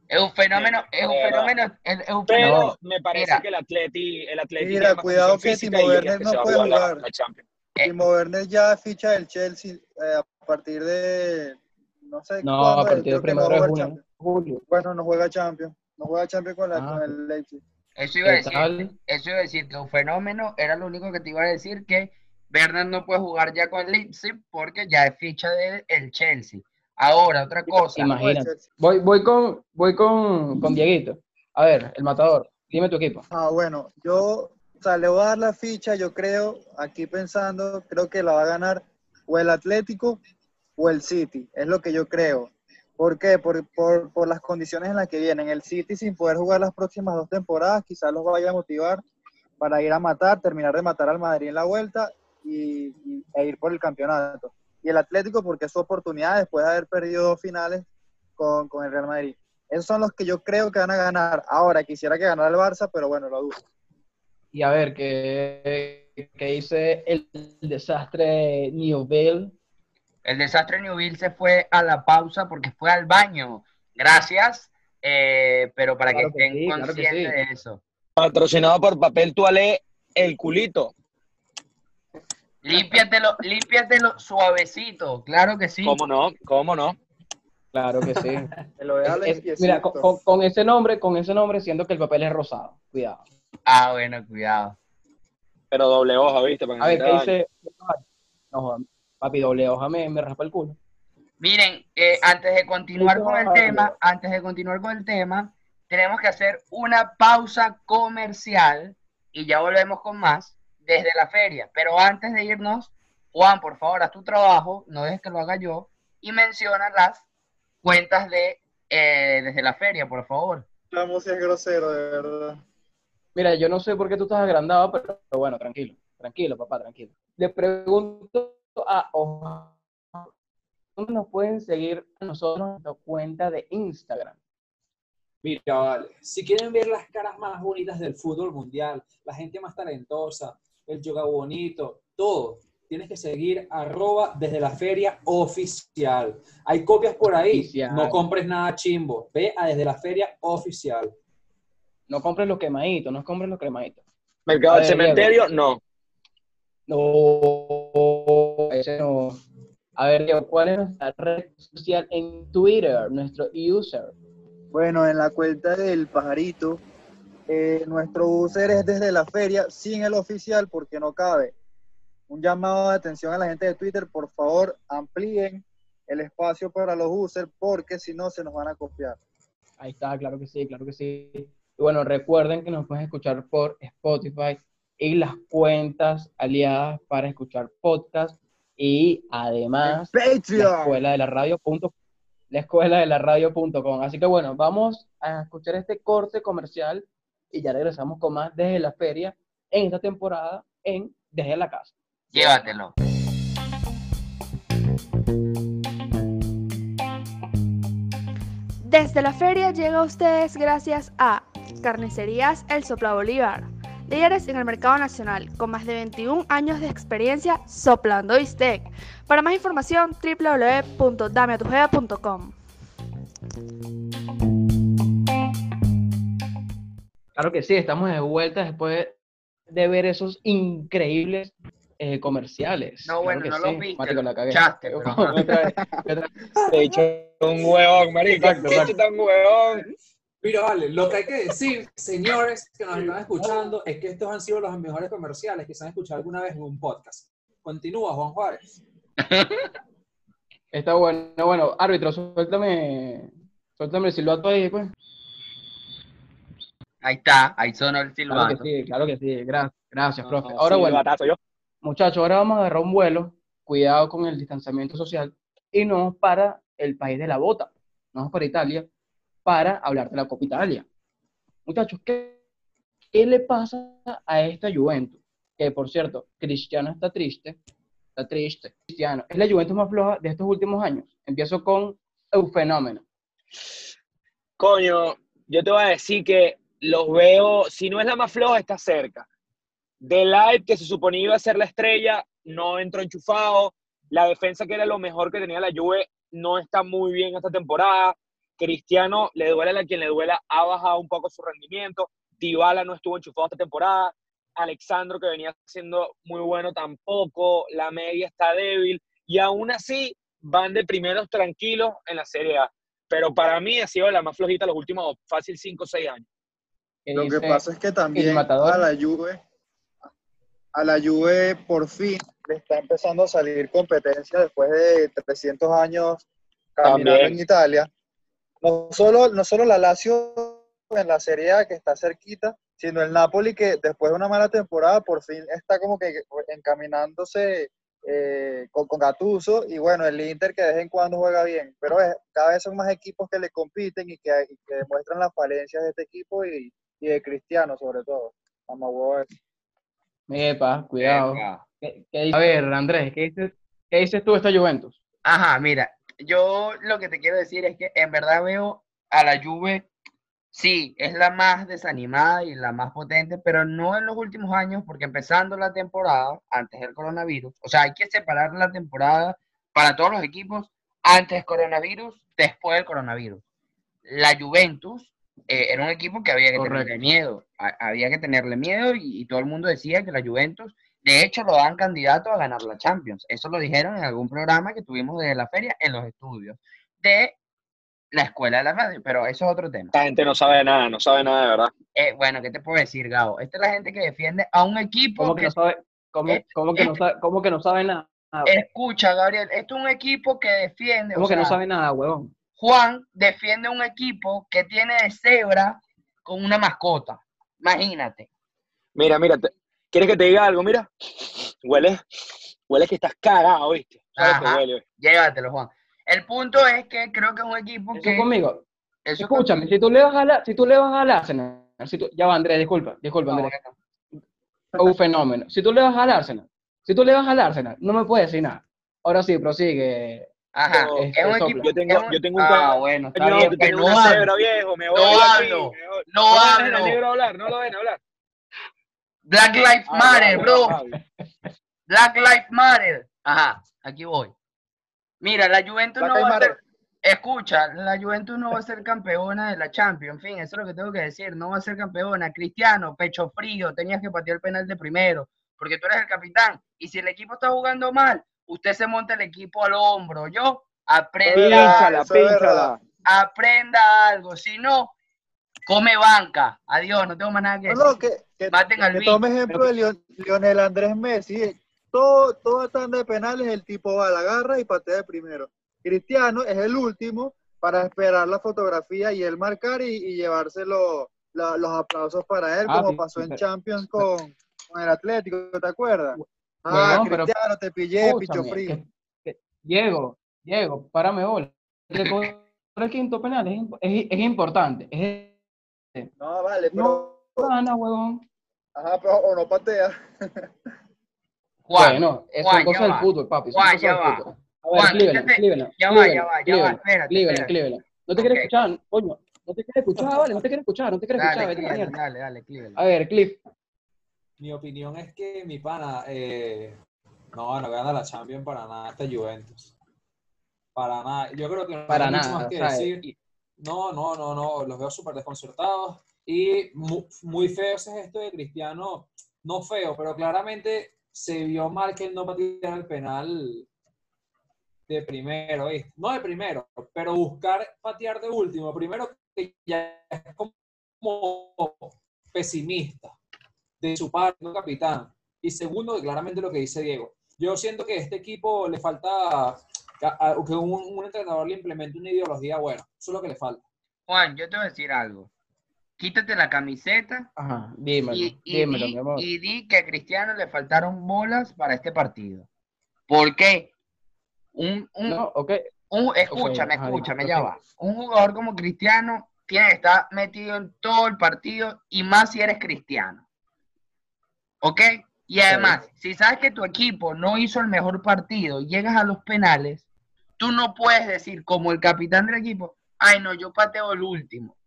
Speaker 2: Es un fenómeno, es un fenómeno, es, un
Speaker 5: Pero
Speaker 2: fenómeno.
Speaker 5: me parece
Speaker 2: Mira.
Speaker 5: que el Atleti, el Atleti
Speaker 3: Mira, cuidado que Timo Werner no puede
Speaker 5: jugar la- la Champions.
Speaker 2: Eh.
Speaker 3: Timo Werner ya ficha del Chelsea eh, a partir de. No sé
Speaker 1: No, a partir del primero de junio.
Speaker 3: Champions.
Speaker 1: Julio.
Speaker 3: Bueno, no juega Champions. No juega Champions con, la,
Speaker 1: Ah.
Speaker 3: con el Leipzig.
Speaker 2: Eso iba a
Speaker 1: ¿Qué
Speaker 2: decir, eso iba a decir que un fenómeno era lo único que te iba a decir que Werner no puede jugar ya con el Leipzig porque ya es ficha del el Chelsea. Ahora, otra cosa.
Speaker 1: Imagínate. Voy, voy con, voy con, con Dieguito. A ver, el matador. Dime tu equipo.
Speaker 3: Ah, bueno, yo, o sea, le voy a dar la ficha, yo creo, aquí pensando, creo que la va a ganar o el Atlético o el City, es lo que yo creo. ¿Por qué? Por, por, por las condiciones en las que vienen. El City sin poder jugar las próximas dos temporadas, quizás los vaya a motivar para ir a matar, terminar de matar al Madrid en la vuelta y, e ir por el campeonato. Y el Atlético porque es su oportunidad después de haber perdido dos finales con, con el Real Madrid. Esos son los que yo creo que van a ganar. Ahora, quisiera que ganara el Barça, pero bueno, lo dudo.
Speaker 1: Y a ver, ¿qué, qué dice el desastre Newville?
Speaker 2: El desastre Newville se fue a la pausa porque fue al baño. Gracias, eh, pero para
Speaker 1: Claro
Speaker 2: que
Speaker 1: que
Speaker 2: estén
Speaker 1: sí, claro que
Speaker 2: conscientes
Speaker 1: sí.
Speaker 2: de eso.
Speaker 5: Patrocinado por Papel Toalé, el culito.
Speaker 2: Límpiatelo, límpiatelo suavecito, claro que sí.
Speaker 5: ¿Cómo no? ¿Cómo no?
Speaker 1: Claro que sí.
Speaker 3: Lo
Speaker 1: Es- es- mira, con, con- con ese nombre, con ese nombre, siento que el papel es rosado. Cuidado.
Speaker 2: Ah, bueno, cuidado.
Speaker 5: Pero doble hoja, ¿viste? Para que
Speaker 1: A ver, ¿qué dice? No, papi, doble hoja me, me raspa el culo.
Speaker 2: Miren, eh, antes de continuar con el tema, antes de continuar con el tema, tenemos que hacer una pausa comercial y ya volvemos con más desde la feria. Pero antes de irnos, Juan, por favor, haz tu trabajo, no dejes que lo haga yo, y menciona las cuentas de eh, desde la feria, por favor.
Speaker 3: Ramos es grosero, de verdad.
Speaker 1: Mira, yo no sé por qué tú estás agrandado, pero, pero bueno, tranquilo. Tranquilo, papá, tranquilo. Le pregunto a Oja, ¿dónde nos pueden seguir a nosotros en nuestra cuenta de Instagram?
Speaker 4: Mira, vale, si quieren ver las caras más bonitas del fútbol mundial, la gente más talentosa, el yoga bonito, todo, tienes que seguir arroba desde la feria oficial. Hay copias por ahí,
Speaker 1: Oficial.
Speaker 4: no compres nada chimbo, ve a desde la feria oficial.
Speaker 1: No compres los quemaditos, no compres los cremaditos.
Speaker 5: Mercado del cementerio, no.
Speaker 1: No, A ver, ¿cuál es nuestra red social en Twitter, nuestro user?
Speaker 3: Bueno, en la cuenta del pajarito, eh, nuestro user es desde la feria, sin el oficial, porque no cabe. Un llamado de atención a la gente de Twitter, por favor, amplíen el espacio para los users, porque si no se nos van a copiar.
Speaker 1: Ahí está, claro que sí, claro que sí. Y bueno, recuerden que nos pueden escuchar por Spotify y las cuentas aliadas para escuchar podcast y además la escuela de la radio punto- la escuela de la radio.com. Así que bueno, vamos a escuchar este corte comercial y ya regresamos con más desde la feria en esta temporada en Desde la Casa.
Speaker 2: Llévatelo.
Speaker 7: Desde la feria llega a ustedes gracias a Carnicerías El Sopla Bolívar, líderes en el mercado nacional con más de 21 años de experiencia soplando bistec. Para más información www.dameatujea.com.
Speaker 1: Claro que sí, estamos de vuelta después de ver esos increíbles eh, comerciales.
Speaker 2: No,
Speaker 1: Claro
Speaker 2: bueno,
Speaker 1: que
Speaker 2: no
Speaker 1: sí.
Speaker 2: los viste,
Speaker 1: Marico, la cagué.
Speaker 2: escuchaste, pero-
Speaker 1: Otra vez, otra vez.
Speaker 5: Te he dicho un huevón, marico. Te he dicho tan huevón.
Speaker 4: Mira, vale, lo que hay que decir, señores que nos están escuchando, es que estos han sido los mejores comerciales que se han escuchado alguna vez en un podcast. Continúa, Juan Juárez.
Speaker 1: Está bueno, bueno, árbitro, suéltame, suéltame el silbato ahí, pues.
Speaker 2: Ahí está, ahí sonó el
Speaker 1: Claro que
Speaker 2: silbato.
Speaker 1: sí, claro que sí, gracias, gracias, profe.
Speaker 5: No,
Speaker 1: Ahora
Speaker 5: sí,
Speaker 1: bueno,
Speaker 5: yo.
Speaker 1: muchachos, ahora vamos a agarrar un vuelo, cuidado con el distanciamiento social, y nos vamos para el país de la bota, nos vamos para Italia, para hablar de la Copa Italia. Muchachos, ¿qué, le pasa a esta Juventus? Que por cierto, Cristiano está triste, está triste. Cristiano, es la Juventus más floja de estos últimos años. Empiezo con un fenómeno.
Speaker 5: Coño, yo te voy a decir que los veo, si no es la más floja, está cerca. De que se suponía iba a ser la estrella, no entró enchufado. La defensa, que era lo mejor que tenía la Juve, no está muy bien esta temporada. Cristiano, le duele a quien le duela, ha bajado un poco su rendimiento. Dybala no estuvo enchufado esta temporada. Alexandro, que venía siendo muy bueno, tampoco. La media está débil. Y aún así, van de primeros tranquilos en la Serie A pero para mí ha sido la más flojita los últimos fácil 5 o 6 años.
Speaker 3: Lo que pasa es que también a la Juve, a la Juve por fin le está empezando a salir competencia después de 300 años caminando
Speaker 5: También.
Speaker 3: en Italia. No solo, no solo la Lazio en la Serie A que está cerquita, sino el Napoli que después de una mala temporada por fin está como que encaminándose eh, con, con Gattuso y bueno, el Inter que de vez en cuando juega bien, pero es- cada vez son más equipos que le compiten y que, y que demuestran las falencias de este equipo y, y de Cristiano sobre todo. Vamos a ver.
Speaker 1: Epa, cuidado.
Speaker 2: Epa.
Speaker 1: ¿Qué- qué dice- a ver, Andrés, ¿qué dices, qué dices tú de esta Juventus?
Speaker 2: Ajá, mira, yo lo que te quiero decir es que en verdad veo a la Juve, sí, es la más desanimada y la más potente, pero no en los últimos años, porque empezando la temporada, antes del coronavirus, o sea, hay que separar la temporada para todos los equipos, antes del coronavirus, después del coronavirus. La Juventus eh, era un equipo que había que
Speaker 1: Correcto.
Speaker 2: tenerle miedo, a- había que tenerle miedo y, y todo el mundo decía que la Juventus de hecho, lo dan candidato a ganar la Champions. Eso lo dijeron en algún programa que tuvimos de la feria en los estudios de la escuela de la radio, pero eso es otro tema.
Speaker 5: Esta gente no sabe de nada, no sabe nada de verdad.
Speaker 2: Eh, bueno, ¿qué te puedo decir, Gabo? Esta es la gente que defiende a un equipo
Speaker 1: ¿Cómo que
Speaker 2: que,
Speaker 1: no sabe, cómo,
Speaker 2: eh,
Speaker 1: cómo que no
Speaker 2: eh,
Speaker 1: sabe, cómo que no sabe nada?
Speaker 2: escucha, Gabriel, esto es un equipo que defiende,
Speaker 1: ¿Cómo
Speaker 2: o
Speaker 1: que no sabe nada, huevón?
Speaker 2: Juan defiende un equipo que tiene de cebra con una mascota. Imagínate.
Speaker 5: Mira, mira, te- ¿quieres que te diga algo? Mira, huele, huele que estás cagado, ¿viste? ¿Sabes que
Speaker 2: Ajá.
Speaker 5: huele?
Speaker 2: Llévatelo, Juan. El punto es que creo que es un equipo
Speaker 1: Eso
Speaker 2: que...
Speaker 1: conmigo.
Speaker 2: eso
Speaker 1: Escúchame, si tú le vas a la, si tú le vas al Arsenal, si tú- ya va Andrés, disculpa, disculpa
Speaker 2: No,
Speaker 1: Andrés, un fenómeno. Si tú le vas al Arsenal, si tú le vas al Arsenal, no me puedes decir nada. Ahora sí, prosigue.
Speaker 2: Ajá,
Speaker 5: No,
Speaker 2: es
Speaker 1: este,
Speaker 2: un equipo.
Speaker 5: Yo tengo-
Speaker 2: un-
Speaker 5: yo tengo un
Speaker 2: Ah, bueno, está
Speaker 5: Coño,
Speaker 2: bien, no
Speaker 5: una
Speaker 2: hablo.
Speaker 5: cebra, viejo, me voy
Speaker 2: No hablo.
Speaker 5: me voy-
Speaker 2: No
Speaker 5: dejen
Speaker 2: hablo.
Speaker 5: no lo ven hablar.
Speaker 2: Black Lives Matter, bro. Black Lives Matter. Ajá, aquí voy. Mira, la Juventus
Speaker 3: Black
Speaker 2: no va a ser. Escucha, la Juventus no va a ser campeona de la Champions. En fin, eso es lo que tengo que decir. No va a ser campeona. Cristiano, pecho frío, tenías que patear el penal de primero, porque tú eres el capitán. Y si el equipo está jugando mal, usted se monta el equipo al hombro. Yo aprenda.
Speaker 5: Pínchala, pínchala.
Speaker 2: aprenda algo. Si no, come banca. Adiós, no tengo más nada que
Speaker 3: No,
Speaker 2: decir.
Speaker 3: no, que, que,
Speaker 2: Maten al
Speaker 3: que tome ejemplo de Leon- Lionel Andrés Messi. Todo, toda tanda de penales, el tipo va, la agarra y patea de primero. Cristiano es el último para esperar la fotografía y él marcar y, y llevarse lo- la- los aplausos para él,
Speaker 1: Ah,
Speaker 3: como
Speaker 1: sí,
Speaker 3: pasó en
Speaker 1: pero-
Speaker 3: Champions con, con el Atlético, ¿te acuerdas? Ah,
Speaker 1: pero-
Speaker 3: Cristiano, te pillé, picho frío.
Speaker 1: que- que- Diego, Diego, párame bola. El quinto penal es, es- es importante. Es
Speaker 3: No, vale,
Speaker 1: no
Speaker 3: pero,
Speaker 1: gana, huevón.
Speaker 3: ajá, pero o no patea.
Speaker 2: Juan,
Speaker 1: bueno,
Speaker 2: Juan,
Speaker 1: es cosa del
Speaker 2: va.
Speaker 1: fútbol, papi.
Speaker 2: Juan, ya va.
Speaker 1: fútbol. A ver,
Speaker 2: Juan,
Speaker 1: Cleveland, Cleveland,
Speaker 2: ya va, ya va, ya va,
Speaker 1: Cleveland,
Speaker 2: espérate,
Speaker 1: Cleveland,
Speaker 2: espérate.
Speaker 1: Cleveland. No te quiere
Speaker 2: Ok.
Speaker 1: escuchar, coño. No te quiere escuchar, vale, no te quiere escuchar, no te quiere escuchar,
Speaker 2: Dale,
Speaker 1: mierda.
Speaker 2: dale, dale, Cleveland.
Speaker 1: A ver, Cliff,
Speaker 4: Mi opinión es que mi pana, eh, no, no gana la Champions para nada esta Juventus. Para nada. Yo creo que no
Speaker 1: para
Speaker 4: hay mucho
Speaker 1: nada,
Speaker 4: más que
Speaker 1: ¿sabes?
Speaker 4: decir.
Speaker 1: Y-
Speaker 4: No, no, no, no, los veo súper desconcertados. Y mu- muy, feo ese gesto de Cristiano, no feo, pero claramente se vio mal que él no pateara el penal de primero. No de primero, pero buscar patear de último. Primero que ya es como pesimista de su parte, capitán. Y segundo, claramente lo que dice Diego. Yo siento que a este equipo le falta a- que un, un entrenador le implemente una ideología buena. Eso es lo que le falta.
Speaker 2: Juan, yo te voy a decir algo. Quítate la camiseta
Speaker 1: Ajá, dímelo,
Speaker 2: y, y
Speaker 1: dímelo,
Speaker 2: di,
Speaker 1: mi amor.
Speaker 2: y di que a Cristiano le faltaron bolas para este partido. ¿Por qué? Un, un,
Speaker 1: No, ok,
Speaker 2: un- escúchame,
Speaker 1: ajá,
Speaker 2: escúchame, ya va. Un jugador como Cristiano tiene que estar metido en todo el partido y más si eres cristiano. ¿Ok? Y además, si sabes que tu equipo no hizo el mejor partido y llegas a los penales, tú no puedes decir como el capitán del equipo, ay no, yo pateo el último.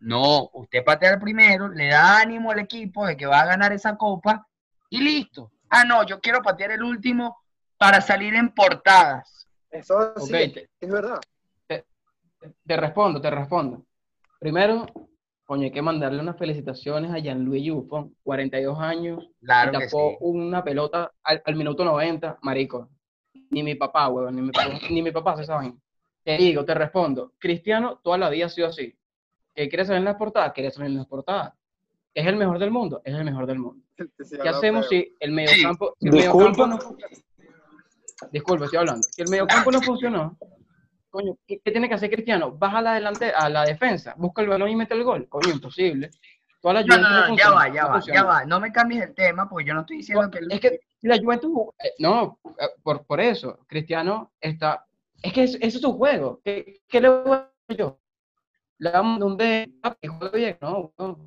Speaker 2: No, usted patea el primero, le da ánimo al equipo de que va a ganar esa copa y listo. Ah, no, yo quiero patear el último para salir en portadas.
Speaker 3: Eso sí,
Speaker 1: te,
Speaker 3: es verdad.
Speaker 1: te respondo, te respondo. Primero, coño, hay que mandarle unas felicitaciones a Gianluigi Buffon, 42 años,
Speaker 2: Claro
Speaker 1: y
Speaker 2: que
Speaker 1: tapó
Speaker 2: sí.
Speaker 1: una pelota al, al minuto 90, marico. Ni mi papá, huevón, ni mi, papá- ni mi papá se saben. Te digo, te respondo. Cristiano toda la vida ha sido así. ¿Que quiere salir en las portadas? Quiere salir en las portadas. ¿Es el mejor del mundo? Es el mejor del mundo.
Speaker 3: Sí,
Speaker 1: ¿Qué hacemos
Speaker 3: feo.
Speaker 1: si el mediocampo, si el mediocampo no Disculpe, estoy hablando. Si el mediocampo no funcionó, coño, ¿qué, qué tiene que hacer Cristiano? Baja a la delante, a la defensa, busca el balón y mete el gol. Coño, imposible. Toda la
Speaker 2: No,
Speaker 1: Juventus
Speaker 2: no, no, ya va, ya va, ya va. No me cambies el tema, porque yo no estoy diciendo que...
Speaker 1: Es que la Juventus, eh, no, eh, por, por eso, Cristiano está, es que es- ese es su juego. ¿Qué, qué le voy a hacer yo? Le damos un de, no, no.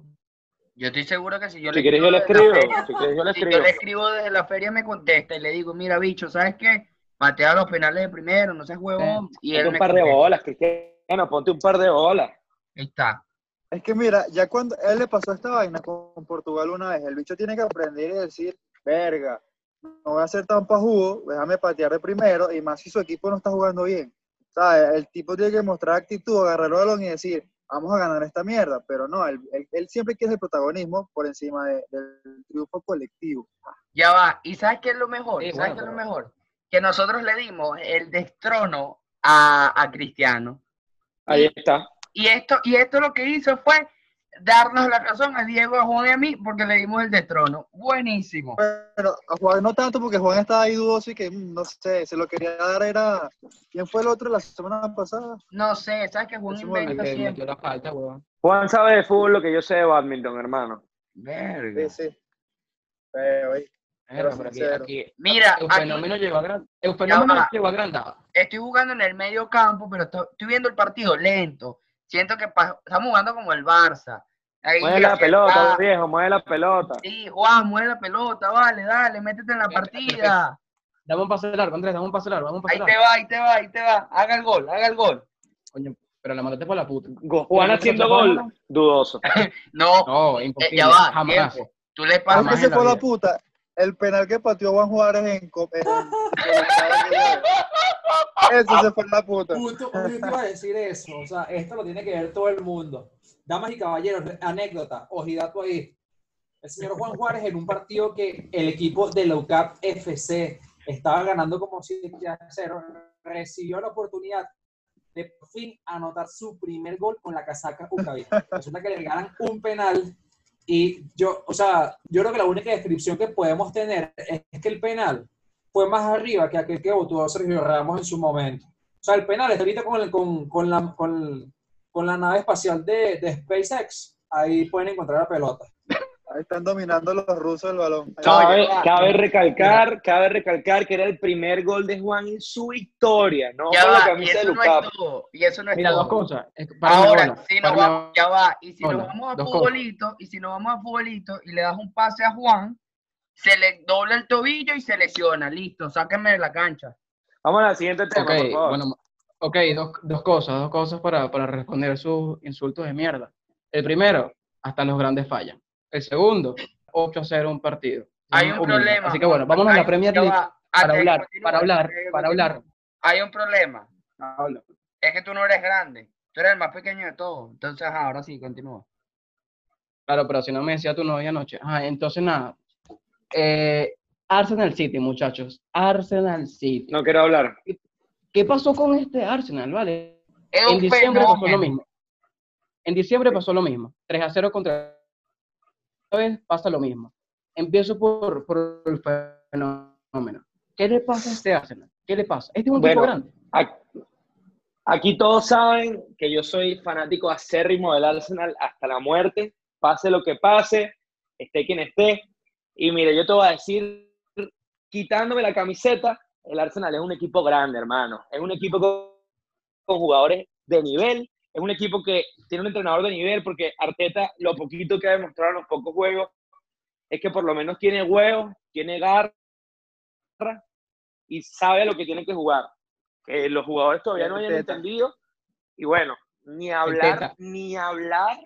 Speaker 2: Yo estoy seguro que si yo
Speaker 5: Si
Speaker 2: le
Speaker 5: quieres yo le
Speaker 2: desde la
Speaker 5: escribo.
Speaker 2: feria-
Speaker 5: Si quieres yo le
Speaker 2: si yo
Speaker 5: escribo.
Speaker 2: le escribo desde la feria me contesta y le digo, mira, bicho, ¿sabes qué? Patea los penales de primero, no seas huevón. Y
Speaker 5: Ponte
Speaker 2: él
Speaker 5: un
Speaker 2: me
Speaker 5: par de bolas, Cristiano. Ponte un par de bolas.
Speaker 2: Ahí está.
Speaker 3: Es que mira, ya cuando él le pasó esta vaina con, Portugal una vez, el bicho tiene que aprender y decir, verga, no voy a ser tan pajudo, déjame patear de primero, y más si su equipo no está jugando bien. ¿Sabes? El tipo tiene que mostrar actitud, agarrar el balón y decir, vamos a ganar esta mierda, pero no, él, él- él siempre quiere el protagonismo por encima de- del triunfo colectivo.
Speaker 2: Ya va. ¿Y sabes qué es lo mejor?
Speaker 1: Sí,
Speaker 2: ¿Sabes
Speaker 1: bueno,
Speaker 2: qué es lo mejor? Que nosotros le dimos el destrono a, a Cristiano.
Speaker 5: Ahí está.
Speaker 2: Y esto, y esto lo que hizo fue darnos la razón a Diego, a Juan y a mí, porque le dimos el destrono. Buenísimo.
Speaker 3: Pero a Juan no tanto, porque Juan estaba ahí dudoso y que, mm, no sé, se lo quería dar era... ¿Quién fue el otro la semana pasada?
Speaker 2: No sé, ¿sabes que Juan inventa siempre?
Speaker 1: la falta.
Speaker 5: Juan sabe de fútbol lo que yo sé de badminton, hermano.
Speaker 2: Verga.
Speaker 3: Sí, sí. ¿eh?
Speaker 1: Verga, pero aquí, aquí,
Speaker 2: Mira,
Speaker 1: el
Speaker 2: aquí-
Speaker 1: fenómeno llegó a gran, el fenómeno
Speaker 2: va.
Speaker 1: llegó a agrandado.
Speaker 2: estoy jugando en el medio campo, pero estoy, estoy viendo el partido lento. Siento que estamos jugando como el Barça. Ahí
Speaker 5: Mueve la pelota, viejo, mueve la pelota.
Speaker 2: Sí, Juan, mueve la pelota, vale, dale, métete en la partida.
Speaker 1: Dame un pase largo, Andrés, dame un pase largo, dame un pase
Speaker 2: Ahí te va, ahí te va, ahí te va. Haga el gol, haga el gol.
Speaker 1: Coño, pero la mandaste por la puta.
Speaker 5: Juan haciendo gol, dudoso.
Speaker 2: No,
Speaker 1: No,
Speaker 2: eh,
Speaker 1: imposible.
Speaker 2: ya va,
Speaker 1: jamás.
Speaker 2: tiempo. Tú le
Speaker 3: ¿Sabes
Speaker 2: pasas.
Speaker 1: Jamás
Speaker 3: qué se
Speaker 1: la
Speaker 3: fue puta? El penal que pateó Juan Juárez en... en- Eso se fue la puta.
Speaker 4: Punto, yo iba a decir eso. O sea, esto lo tiene que ver todo el mundo. Damas y caballeros, anécdota, ojidato ahí. El señor Juan Juárez en un partido que el equipo de la UCAP FC estaba ganando como 7 a 0, recibió la oportunidad de por fin anotar su primer gol con la casaca Ucaví. Resulta que le regalan un penal y yo, o sea, yo creo que la única descripción que podemos tener es que el penal fue más arriba que aquel que votó Sergio Ramos en su momento. O sea, el penal está ahorita con, el- con, con la, con, con la nave espacial de, de SpaceX. Ahí pueden encontrar la pelota.
Speaker 3: Ahí están dominando los rusos el balón.
Speaker 5: Cabe, recalcar, cabe recalcar que era el primer gol de Juan en su victoria, no
Speaker 2: Ya
Speaker 5: la
Speaker 2: va, y
Speaker 5: camisa de
Speaker 2: eso no es todo. Y eso no es
Speaker 1: Mira,
Speaker 2: todo.
Speaker 1: dos cosas.
Speaker 2: Ahora,
Speaker 1: bola,
Speaker 2: si nos vamos, ya va, y si nos vamos a
Speaker 1: cosas.
Speaker 2: futbolito, y si nos vamos a futbolito y le das un pase a Juan, se le dobla el tobillo y se lesiona. Listo, sáquenme de la cancha.
Speaker 5: Vamos al siguiente tema,
Speaker 1: Ok,
Speaker 5: por favor.
Speaker 1: bueno, ok, dos, dos cosas, dos cosas para, para responder sus insultos de mierda. El primero, hasta los grandes fallan. El segundo, 8 a 0 un partido.
Speaker 2: Hay un problema.
Speaker 1: Así que bueno, vámonos a la Premier League
Speaker 2: va,
Speaker 1: para hablar, para hablar, para hablar.
Speaker 2: Hay un problema.
Speaker 1: Habla.
Speaker 2: Es que tú no eres grande. Tú eres el más pequeño de todos. Entonces, ajá, ahora sí, continúa.
Speaker 1: Claro, pero si no me decía tu novia anoche. Ajá, entonces nada. Eh, Arsenal City, muchachos. Arsenal City.
Speaker 5: No quiero hablar.
Speaker 1: ¿Qué pasó con este Arsenal, vale?
Speaker 2: Es
Speaker 1: En diciembre pasó lo mismo. En diciembre pasó lo mismo. 3 a 0 contra. Esta vez pasa lo mismo. Empiezo por, por el fenómeno. ¿Qué le pasa a este Arsenal? ¿Qué le pasa? Este es un
Speaker 5: Bueno,
Speaker 1: grande.
Speaker 5: Ac- Aquí todos saben que yo soy fanático acérrimo del Arsenal hasta la muerte, pase lo que pase, esté quien esté. Y mire, yo te voy a decir, quitándome la camiseta, el Arsenal es un equipo grande, hermano. Es un equipo con, jugadores de nivel, es un equipo que tiene un entrenador de nivel, porque Arteta, lo poquito que ha demostrado en los pocos juegos, es que por lo menos tiene huevos, tiene garra y sabe lo que tiene que jugar. Que los jugadores todavía no hayan entendido. Y bueno, ni hablar, ni hablar,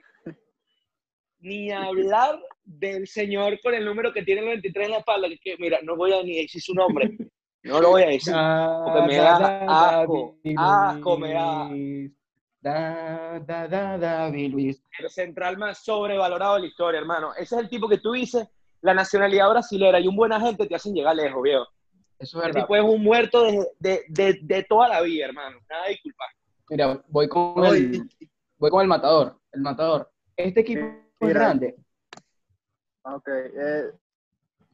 Speaker 5: ni hablar del señor con el número que tiene el 23 en la espalda. Que, que, mira, no voy a ni decir su nombre. No lo voy a decir. porque me da asco, asco me da.
Speaker 1: Da, da, da, David Luis.
Speaker 5: El central más sobrevalorado de la historia, hermano. Ese es el tipo que tú dices, la nacionalidad brasilera y un buen agente te hacen llegar lejos, viejo.
Speaker 1: Eso es
Speaker 5: El
Speaker 1: verdad.
Speaker 5: tipo es un muerto de, de, de, de toda la vida, hermano. Nada de culpa.
Speaker 1: Mira, voy con el, voy con el matador. El matador. Este equipo grande.
Speaker 3: Ok. Eh,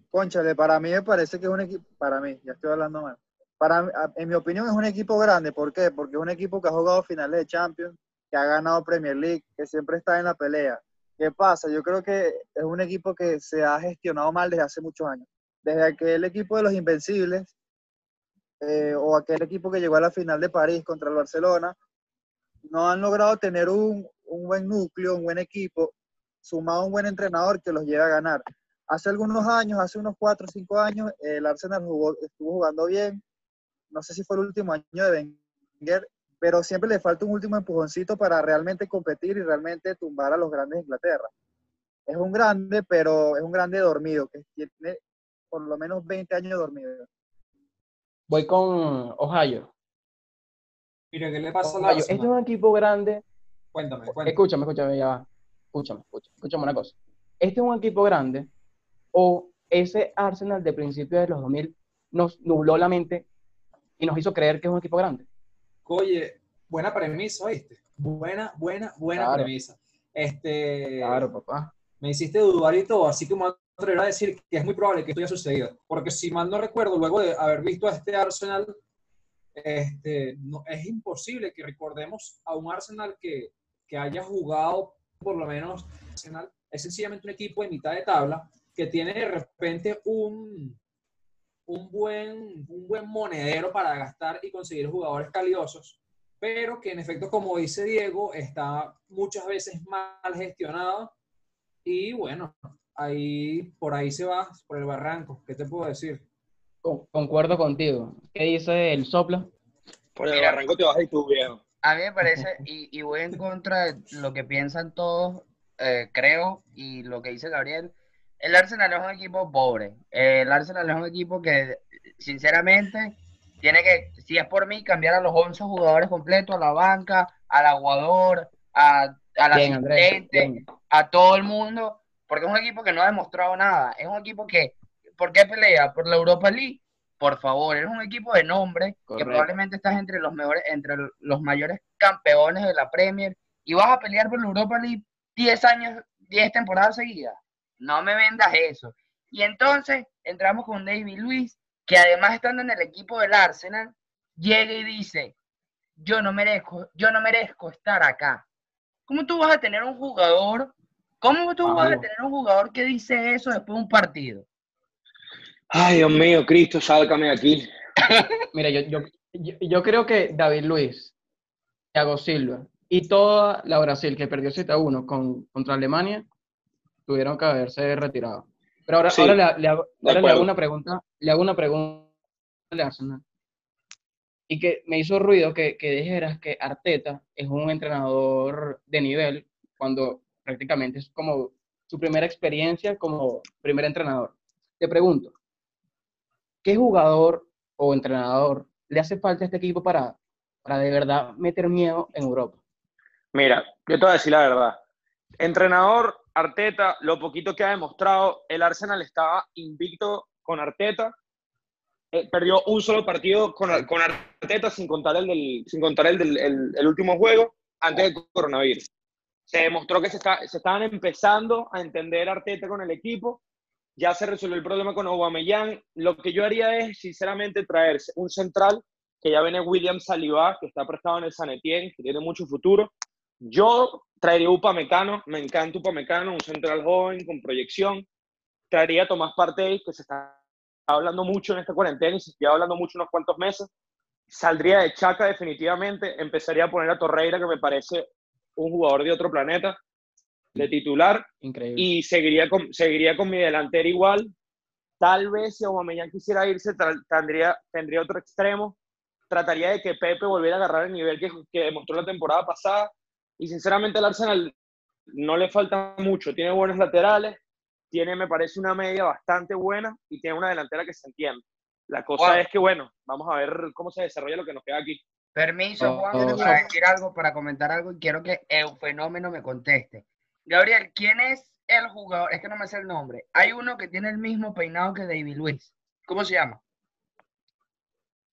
Speaker 3: Cónchale, para mí me parece que es un equipo, para mí, ya estoy hablando mal. Para, en mi opinión es un equipo grande. ¿Por qué? Porque es un equipo que ha jugado finales de Champions, que ha ganado Premier League, que siempre está en la pelea. ¿Qué pasa? Yo creo que es un equipo que se ha gestionado mal desde hace muchos años. Desde aquel equipo de los Invencibles, eh, o aquel equipo que llegó a la final de París contra el Barcelona, no han logrado tener un, un buen núcleo, un buen equipo, sumado a un buen entrenador que los lleve a ganar. Hace algunos años, hace unos 4 o 5 años, el Arsenal jugó, estuvo jugando bien. No sé si fue el último año de Wenger, pero siempre le falta un último empujoncito para realmente competir y realmente tumbar a los grandes de Inglaterra. Es un grande, pero es un grande dormido, que tiene por lo menos 20 años dormido.
Speaker 1: Voy con Ohio.
Speaker 4: Mira, ¿qué le pasa al
Speaker 1: Ohio. Este es un equipo grande.
Speaker 4: Cuéntame, cuéntame.
Speaker 1: Escúchame, escúchame, ya va. Escúchame, escúchame, escúchame una cosa. Este es un equipo grande o ese Arsenal de principios de los 2000 nos nubló la mente y nos hizo creer que es un equipo grande.
Speaker 4: Oye, buena premisa, ¿viste? Buena, buena, buena
Speaker 1: Claro.
Speaker 4: premisa. Este,
Speaker 1: Claro, papá.
Speaker 4: me hiciste dudar y todo, así que me voy a atrever a decir que es muy probable que esto haya sucedido. Porque si mal no recuerdo, luego de haber visto a este Arsenal, este, no, es imposible que recordemos a un Arsenal que, que haya jugado, por lo menos, Arsenal es sencillamente un equipo de mitad de tabla que tiene de repente un, un, buen, un buen monedero para gastar y conseguir jugadores caliosos, pero que en efecto, como dice Diego, está muchas veces mal gestionado y bueno, ahí por ahí se va, por el barranco. ¿Qué te puedo decir?
Speaker 1: Con- concuerdo contigo. ¿Qué dice el soplo?
Speaker 5: Por el
Speaker 2: Mira.
Speaker 5: barranco te vas y tú, viejo.
Speaker 2: A mí me parece, y, y voy en contra de lo que piensan todos, eh, creo, y lo que dice Gabriel. El Arsenal es un equipo pobre. Eh, el Arsenal es un equipo que, sinceramente, tiene que, si es por mí, cambiar a los 11 jugadores completos, a la banca, al aguador, a, al
Speaker 1: Bien,
Speaker 2: asistente, a todo el mundo, porque es un equipo que no ha demostrado nada. Es un equipo que, ¿por qué pelea? ¿Por la Europa League? Por favor, es un equipo de nombre que probablemente estás entre los mejores, entre los mayores campeones de la Premier y vas a pelear por la Europa League 10 años, 10 temporadas seguidas. No me vendas eso. Y entonces entramos con David Luis, que además estando en el equipo del Arsenal, llega y dice, yo no merezco, yo no merezco estar acá. ¿Cómo tú vas a tener un jugador? ¿Cómo tú vas a tener un jugador que dice eso después de un partido?
Speaker 5: Ay, Dios mío, Cristo, sálcame de aquí.
Speaker 1: Mira, yo, yo, yo, yo creo que David Luis, Thiago Silva y toda la Brasil que perdió 7 a 1 con, contra Alemania tuvieron que haberse retirado. Pero ahora,
Speaker 5: Sí,
Speaker 1: ahora le, le hago, ahora le hago una pregunta, le hago una pregunta al Arsenal. Y que me hizo ruido que, que dijeras que Arteta es un entrenador de nivel cuando prácticamente es como su primera experiencia como primer entrenador. Te pregunto, ¿qué jugador o entrenador le hace falta a este equipo para, para de verdad meter miedo en Europa?
Speaker 5: Mira, yo te voy a decir la verdad. Entrenador Arteta, lo poquito que ha demostrado, el Arsenal estaba invicto con Arteta. Eh, perdió un solo partido con, Ar- con Arteta sin contar el del, sin contar el, del el- el último juego antes del coronavirus. Se demostró que se, está- se estaban empezando a entender Arteta con el equipo. Ya se resolvió el problema con Aubameyang. Lo que yo haría es, sinceramente, traerse un central que ya viene William Saliba, que está prestado en el San Etienne, que tiene mucho futuro. Yo traería Upamecano, me encanta Upamecano, un central joven con proyección. Traería a Tomás Partey, que se está hablando mucho en esta cuarentena y se está hablando mucho unos cuantos meses. Saldría de Chaca definitivamente, empezaría a poner a Torreira, que me parece un jugador de otro planeta, de titular,
Speaker 1: Increíble.
Speaker 5: y seguiría con, seguiría con mi delantera igual. Tal vez si Aubameyang quisiera irse, tendría, tendría otro extremo. Trataría de que Pepe volviera a agarrar el nivel que, que demostró la temporada pasada. Y sinceramente el Arsenal no le falta mucho. Tiene buenos laterales, tiene, me parece, una media bastante buena y tiene una delantera que se entiende. La cosa
Speaker 2: Wow.
Speaker 5: es que, bueno, vamos a ver cómo se desarrolla lo que nos queda aquí.
Speaker 2: Permiso,
Speaker 1: Oh,
Speaker 2: Juan,
Speaker 1: oh,
Speaker 2: para
Speaker 1: sí.
Speaker 2: decir algo, para comentar algo, y quiero que el fenómeno me conteste. Gabriel, ¿quién es el jugador? Es que no me sé el nombre. Hay uno que tiene el mismo peinado que David Luis. ¿Cómo se llama?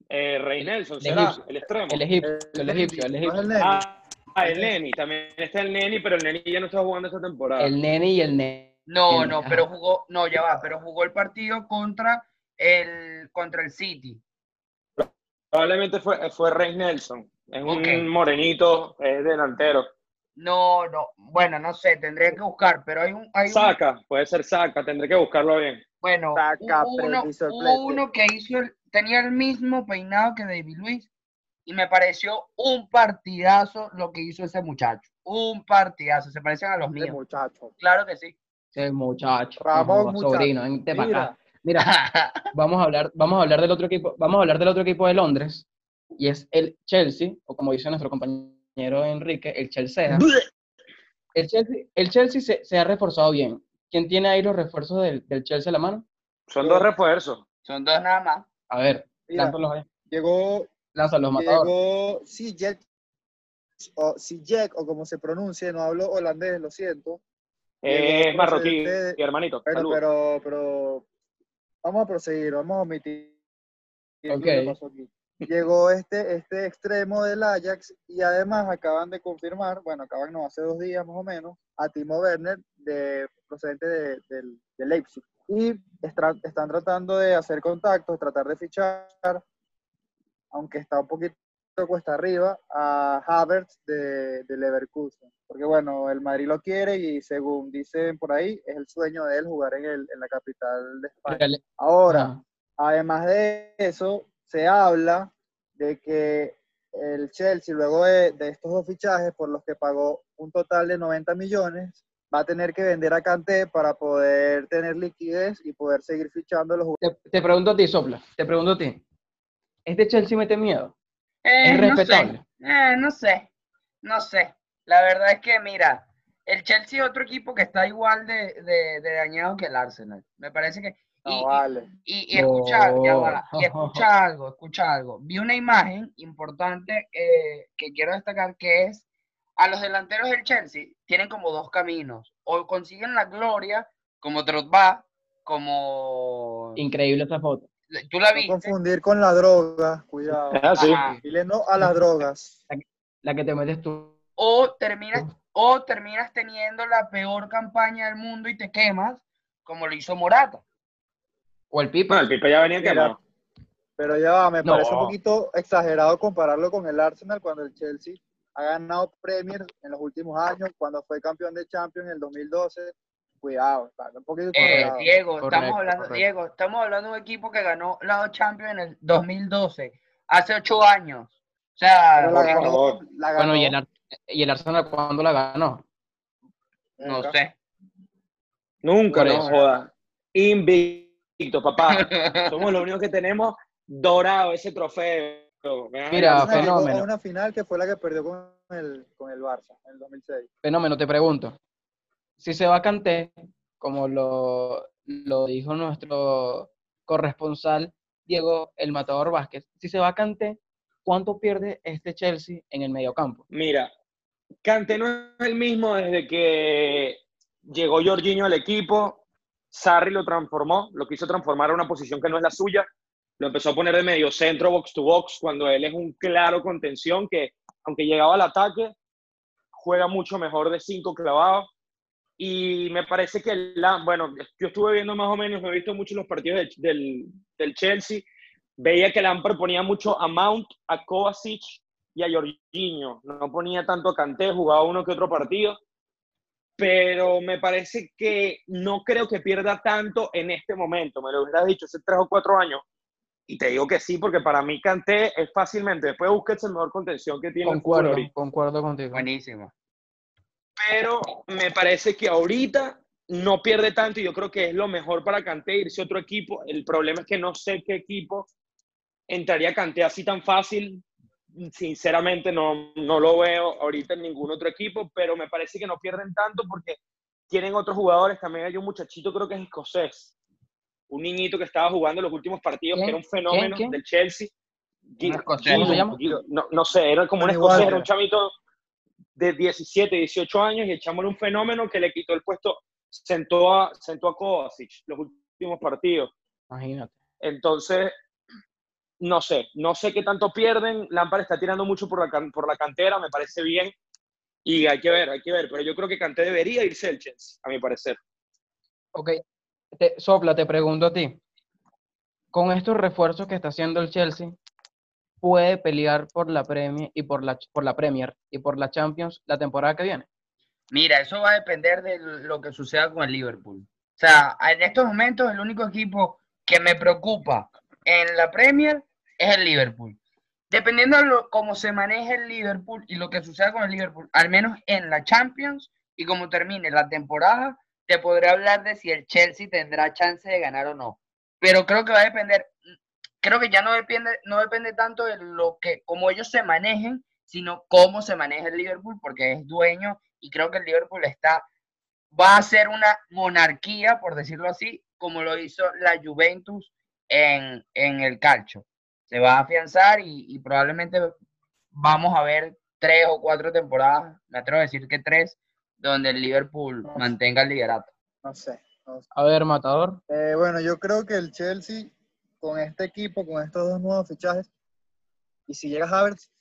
Speaker 5: Eh, Rey Nelson,
Speaker 1: El
Speaker 5: será
Speaker 1: egipcio.
Speaker 5: el extremo.
Speaker 1: El egipcio, el egipcio, el
Speaker 3: Neni,
Speaker 1: egipcio.
Speaker 3: el Neni.
Speaker 5: Ah, ah, el Neni, también está el Neni, pero el Neni ya no está jugando esta temporada.
Speaker 1: El nene y el nene.
Speaker 2: No, no, pero jugó, no, ya va, pero jugó el partido contra el, contra el City.
Speaker 5: Probablemente fue, fue Rey Nelson. Es un morenito, es delantero.
Speaker 2: No, no, bueno, no sé, tendría que buscar, pero hay un, hay un-
Speaker 5: Saca, puede ser Saca, tendré que buscarlo bien.
Speaker 2: bueno,
Speaker 3: Saca,
Speaker 2: uno,
Speaker 3: el
Speaker 2: que hizo, el- tenía el mismo peinado que David Luis y me pareció un partidazo lo que hizo ese muchacho, un partidazo, se parecen a los míos,
Speaker 3: muchacho.
Speaker 2: claro que sí.
Speaker 1: Ese muchacho.
Speaker 3: Ramón, muchacho.
Speaker 1: sobrino, vente para acá.
Speaker 3: Mira,
Speaker 1: Mira, vamos a hablar, vamos a hablar del otro equipo, vamos a hablar del otro equipo de Londres, y es el Chelsea, o como dice nuestro compañero Enrique, el Chelsea. El Chelsea, el Chelsea se, se ha reforzado bien. ¿Quién tiene ahí los refuerzos del, del Chelsea a la mano?
Speaker 5: Son dos refuerzos.
Speaker 2: Son dos nada más.
Speaker 1: A ver, lánzalos ahí.
Speaker 3: llegó,
Speaker 1: Lánzalos, matador.
Speaker 3: llegó Sijek, o Sijek, o como se pronuncie, no hablo holandés, lo siento.
Speaker 5: Eh, es marroquí, mi hermanito.
Speaker 3: Pero, pero, pero, vamos a proseguir, vamos a omitir lo que
Speaker 1: Ok.
Speaker 3: pasó aquí. Llegó este, este extremo del Ajax y además acaban de confirmar, bueno, acaban no, hace dos días más o menos, a Timo Werner, de, procedente de, del- de Leipzig. Y estra- están tratando de hacer contactos, tratar de fichar, aunque está un poquito cuesta arriba, a Havertz de, de Leverkusen. Porque bueno, el Madrid lo quiere y según dicen por ahí, es el sueño de él jugar en, el, en la capital de España. Ahora,
Speaker 1: Ajá.
Speaker 3: Además de eso, se habla de que el Chelsea, luego de, de estos dos fichajes, por los que pagó un total de 90 millones, va a tener que vender a Kanté para poder tener liquidez y poder seguir fichando a los jugadores.
Speaker 1: Te, te pregunto a ti, Sopla, te pregunto a ti. ¿Este Chelsea mete miedo?
Speaker 2: Eh,
Speaker 1: ¿Es
Speaker 2: no sé,
Speaker 1: respetable?
Speaker 2: eh, no sé, no sé. La verdad es que, mira, el Chelsea es otro equipo que está igual de, de- de dañado que el Arsenal. Me parece que... y-
Speaker 3: No
Speaker 2: y-
Speaker 3: vale.
Speaker 2: Y, y escucha, ya va, y
Speaker 1: No.
Speaker 2: escucha algo, escucha algo. Vi una imagen importante eh, que quiero destacar que es a los delanteros del Chelsea tienen como dos caminos. O consiguen la gloria como Drogba, como
Speaker 1: Increíble esa foto.
Speaker 2: tú la
Speaker 3: No
Speaker 2: viste.
Speaker 3: confundir con la droga, cuidado.
Speaker 5: Así.
Speaker 2: Ajá.
Speaker 3: Dile no a las drogas.
Speaker 1: la que te metes tú.
Speaker 2: O terminas, o terminas teniendo la peor campaña del mundo y te quemas, como lo hizo Morata.
Speaker 1: O el Pipa.
Speaker 5: No, el Pipa ya venía quemado.
Speaker 3: Pero ya va, me
Speaker 1: No.
Speaker 3: parece un poquito exagerado compararlo con el Arsenal cuando el Chelsea ha ganado Premier en los últimos años, cuando fue campeón de Champions en el 2012. Cuidado, está un poquito
Speaker 2: Eh,
Speaker 3: exagerado.
Speaker 2: Diego,
Speaker 1: Correcto,
Speaker 2: estamos hablando,
Speaker 1: correcto.
Speaker 2: Diego, estamos hablando de un equipo que ganó la Champions en el 2012, hace ocho años. O sea,
Speaker 3: la ganó,
Speaker 5: favor.
Speaker 3: la ganó.
Speaker 1: Bueno, y el, Ar- y el Arsenal cuando la ganó.
Speaker 2: no sé.
Speaker 5: Nunca,
Speaker 1: Por
Speaker 5: no joda. Invicto, papá. Somos los únicos que tenemos dorado ese trofeo.
Speaker 1: Mira,
Speaker 3: llegó
Speaker 1: fenómeno.
Speaker 3: a una final que fue la que perdió con el, con el Barça en el 2006.
Speaker 1: Fenómeno, te pregunto. Si se va Kanté, como lo, lo dijo nuestro corresponsal Diego El Matador Vázquez, si se va Kanté, ¿cuánto pierde este Chelsea en el mediocampo?
Speaker 5: Mira, Kanté no es el mismo desde que llegó Jorginho al equipo. Sarri lo transformó, lo quiso transformar a una posición que no es la suya. Lo empezó a poner de medio centro, box to box, cuando él es un claro contención que, aunque llegaba al ataque, juega mucho mejor de cinco clavados. Y me parece que, la, bueno, yo estuve viendo más o menos, he visto mucho los partidos del, del, Chelsea. Veía que Lampard ponía mucho a Mount, a Kovacic y a Jorginho. No ponía tanto a Kanté, jugaba uno que otro partido. Pero me parece que no creo que pierda tanto en este momento. Me lo hubieras dicho hace tres o cuatro años. Y te digo que sí, porque para mí Kanté es fácilmente, después de Busquets, el mejor contención que tiene
Speaker 1: Concuerdo, concuerdo contigo.
Speaker 2: Buenísimo.
Speaker 5: pero me parece que ahorita no pierde tanto y yo creo que es lo mejor para Kanté irse a otro equipo. El problema es que no sé qué equipo entraría Kanté así tan fácil. Sinceramente no, no lo veo ahorita en ningún otro equipo, pero me parece que no pierden tanto porque tienen otros jugadores. También hay un muchachito, creo que es escocés, un niñito que estaba jugando los últimos partidos,
Speaker 1: ¿Quién?
Speaker 5: que era un fenómeno
Speaker 1: ¿Quién?
Speaker 5: del Chelsea.
Speaker 2: Un escocés.
Speaker 1: ¿Cómo se llama?
Speaker 5: Guido, No, no sé, era como un escocés, era un chamito de 17, 18 años y echámosle un fenómeno que le quitó el puesto, sentó a, sentó a Kovacic los últimos partidos.
Speaker 1: Imagínate.
Speaker 5: Entonces, no sé, no sé qué tanto pierden. Lampard está tirando mucho por la, can- por la cantera, me parece bien. Y hay que ver, hay que ver. Pero yo creo que Kanté debería irse del Chelsea, a mi parecer.
Speaker 1: Ok, te, Sopla, te pregunto a ti. Con estos refuerzos que está haciendo el Chelsea, ¿puede pelear por la Premier y por la, por la Premier y por la Champions la temporada que viene?
Speaker 2: Mira, eso va a depender de lo que suceda con el Liverpool. O sea, en estos momentos el único equipo que me preocupa en la Premier es el Liverpool. Dependiendo de lo- cómo se maneje el Liverpool y lo que suceda con el Liverpool, al menos en la Champions y cómo termine la temporada, te podré hablar de si el Chelsea tendrá chance de ganar o no. Pero creo que va a depender, creo que ya no depende, no depende tanto de lo que, cómo ellos se manejen, sino cómo se maneja el Liverpool, porque es dueño y creo que el Liverpool está, va a ser una monarquía, por decirlo así, como lo hizo la Juventus en, en el calcio. Se va a afianzar y, y probablemente vamos a ver tres o cuatro temporadas, me atrevo a decir que tres, donde el Liverpool
Speaker 3: No.
Speaker 2: mantenga el liderato.
Speaker 3: No sé. no sé.
Speaker 1: A ver, Matador.
Speaker 3: Eh, bueno, yo creo que el Chelsea, con este equipo, con estos dos nuevos fichajes, y si llega Havertz,